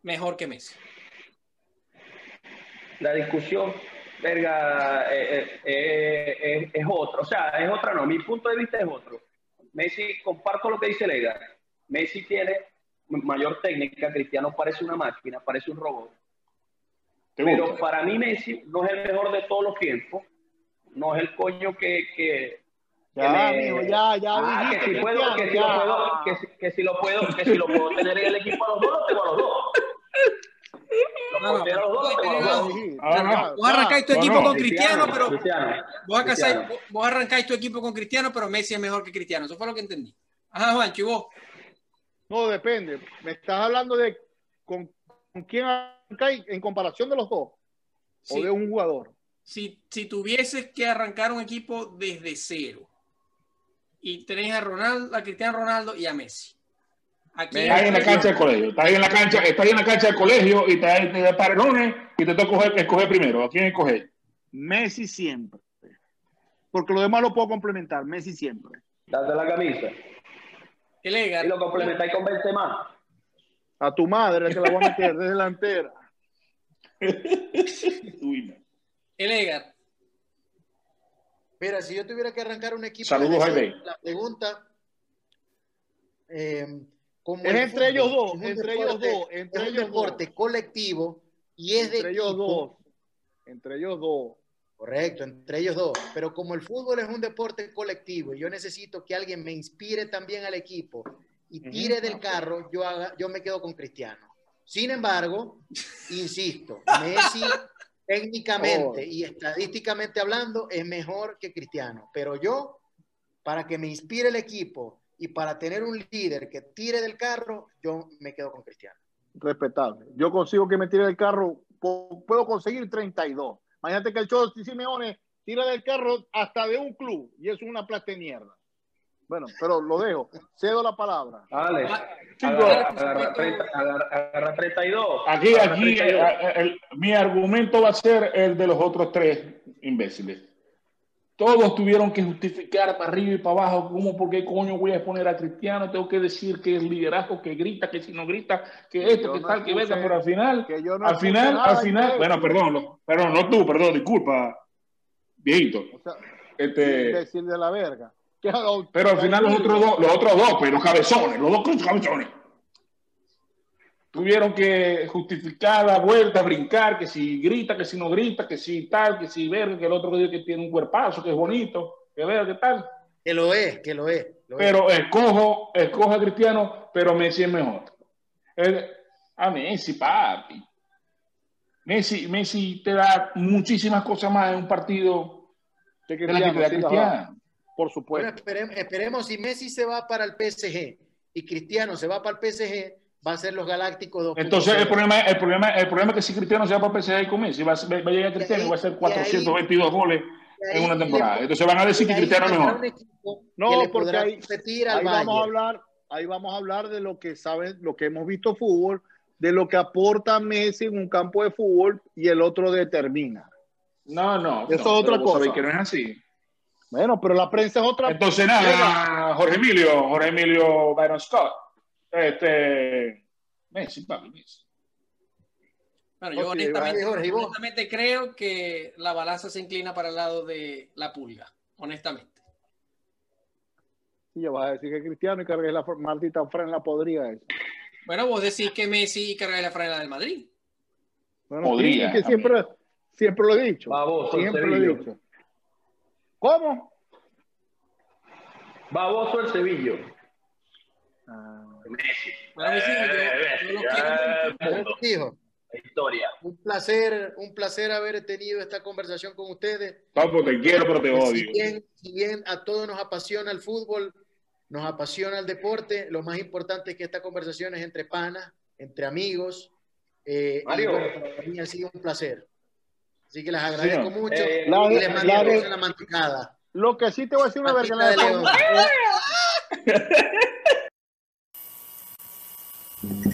mejor que Messi. La discusión, verga, eh, eh, es otra. O sea, es otra no. Mi punto de vista es otro. Messi, comparto lo que dice Lega. Messi tiene mayor técnica, Cristiano parece una máquina, parece un robot. Pero para mí Messi no es el mejor de todos los tiempos. No es el coño que, que, ya, amigo, ya, ya. Ah, que, si puedo, que, si lo puedo, que, si, que si lo puedo, que si lo puedo tener en el equipo a los dos, lo tengo a los dos. No, Vos arrancáis tu equipo con Cristiano, pero vos, vos arrancáis tu equipo con Cristiano, pero Messi es mejor que Cristiano. Eso fue lo que entendí. Ajá, Juancho, ¿y vos? No, depende. Me estás hablando de con, con quién arrancáis en comparación de los dos. O de un jugador. Si, si tuvieses que arrancar un equipo desde cero y tenéis a Ronaldo, a Cristiano Ronaldo y a Messi. Aquí está ahí en la cancha del colegio, está ahí en la cancha, está ahí en la cancha del colegio y te da parones y te toca escoger, primero. ¿A quién escoger? Messi siempre. Porque lo demás lo puedo complementar. Messi siempre. Date la camisa. ¿Qué le Y lo complementáis con Benzema. A tu madre que la voy a meter de delantera. Elegar. Mira, si yo tuviera que arrancar un equipo. Saludos, Jaime. La pregunta. Eh, como es entre ellos dos, entre ellos dos, entre es ellos un deporte colectivo y es de entre ellos dos, entre ellos dos. Correcto, entre ellos dos. Pero como el fútbol es un deporte colectivo y yo necesito que alguien me inspire también al equipo y tire del carro, yo, haga, yo me quedo con Cristiano. Sin embargo, insisto, Messi técnicamente y estadísticamente hablando es mejor que Cristiano. Pero yo, para que me inspire el equipo y para tener un líder que tire del carro, yo me quedo con Cristiano. Respetable. Yo consigo que me tire del carro, puedo conseguir 32. Imagínate que el Cholo Simeone tira del carro hasta de un club y es una plata de mierda. Bueno, pero lo dejo. Cedo la palabra. Dale. Agarra, 32. Aquí, aquí, eh, mi argumento va a ser el de los otros tres imbéciles. Todos tuvieron que justificar para arriba y para abajo cómo, por qué coño voy a poner a Cristiano, tengo que decir que es liderazgo, que grita, que si no grita, que esto, que, tal, que venga, pero al final, al final, al final, bueno, perdón, perdón, no tú, perdón, disculpa, viejito. O sea, este, decir de la verga. Pero al final los otros dos, los otros dos, pues los cabezones, los dos cabezones, tuvieron que justificar la vuelta, brincar, que si grita, que si no grita, que si tal, que si verga, que el otro dice que tiene un cuerpazo, que es bonito, que vea, que tal. Que lo es, que lo es. pero escojo, escojo a Cristiano, pero Messi es mejor. a Messi, papi. Messi, Messi te da muchísimas cosas más en un partido que Cristiano. Por supuesto. esperemos, si Messi se va para el PSG y Cristiano se va para el PSG, va a ser los Galácticos Entonces el problema, el, problema, el problema es que si Cristiano se va para el PSG con Messi, va, va a llegar Cristiano y, va a hacer 422 goles en una temporada. Entonces van a decir que Cristiano es mejor. No, porque ahí, ahí vamos a hablar, ahí vamos a hablar de lo que saben, lo que hemos visto fútbol, de lo que aporta Messi en un campo de fútbol y el otro determina. No, no. Eso es otra cosa. que no es así. Bueno, pero la prensa es otra. Entonces, nada, Jorge Emilio, Jorge Emilio Byron Scott. Este. Messi, papi, Messi. Bueno, yo honestamente, creo que la balanza se inclina para el lado de la pulga, honestamente. Sí, yo vas a decir que Cristiano y cargué la maldita frena podría eso. Bueno, vos decís que Messi y cargué la frena del Madrid. Bueno, podría. que siempre, siempre lo he dicho. siempre lo he dicho. ¿Cómo? Baboso el Sevillo. Ah. Historia. Un placer, un placer haber tenido esta conversación con ustedes. Papo, te quiero, pero te odio. Si bien, si bien a todos nos apasiona el fútbol, nos apasiona el deporte, lo más importante es que esta conversación es entre panas, entre amigos. Eh, Mario. para mí ha sido un placer. Así que les agradezco mucho eh, la, y les mando la, la, manticada. Lo que sí te voy a decir una verga. De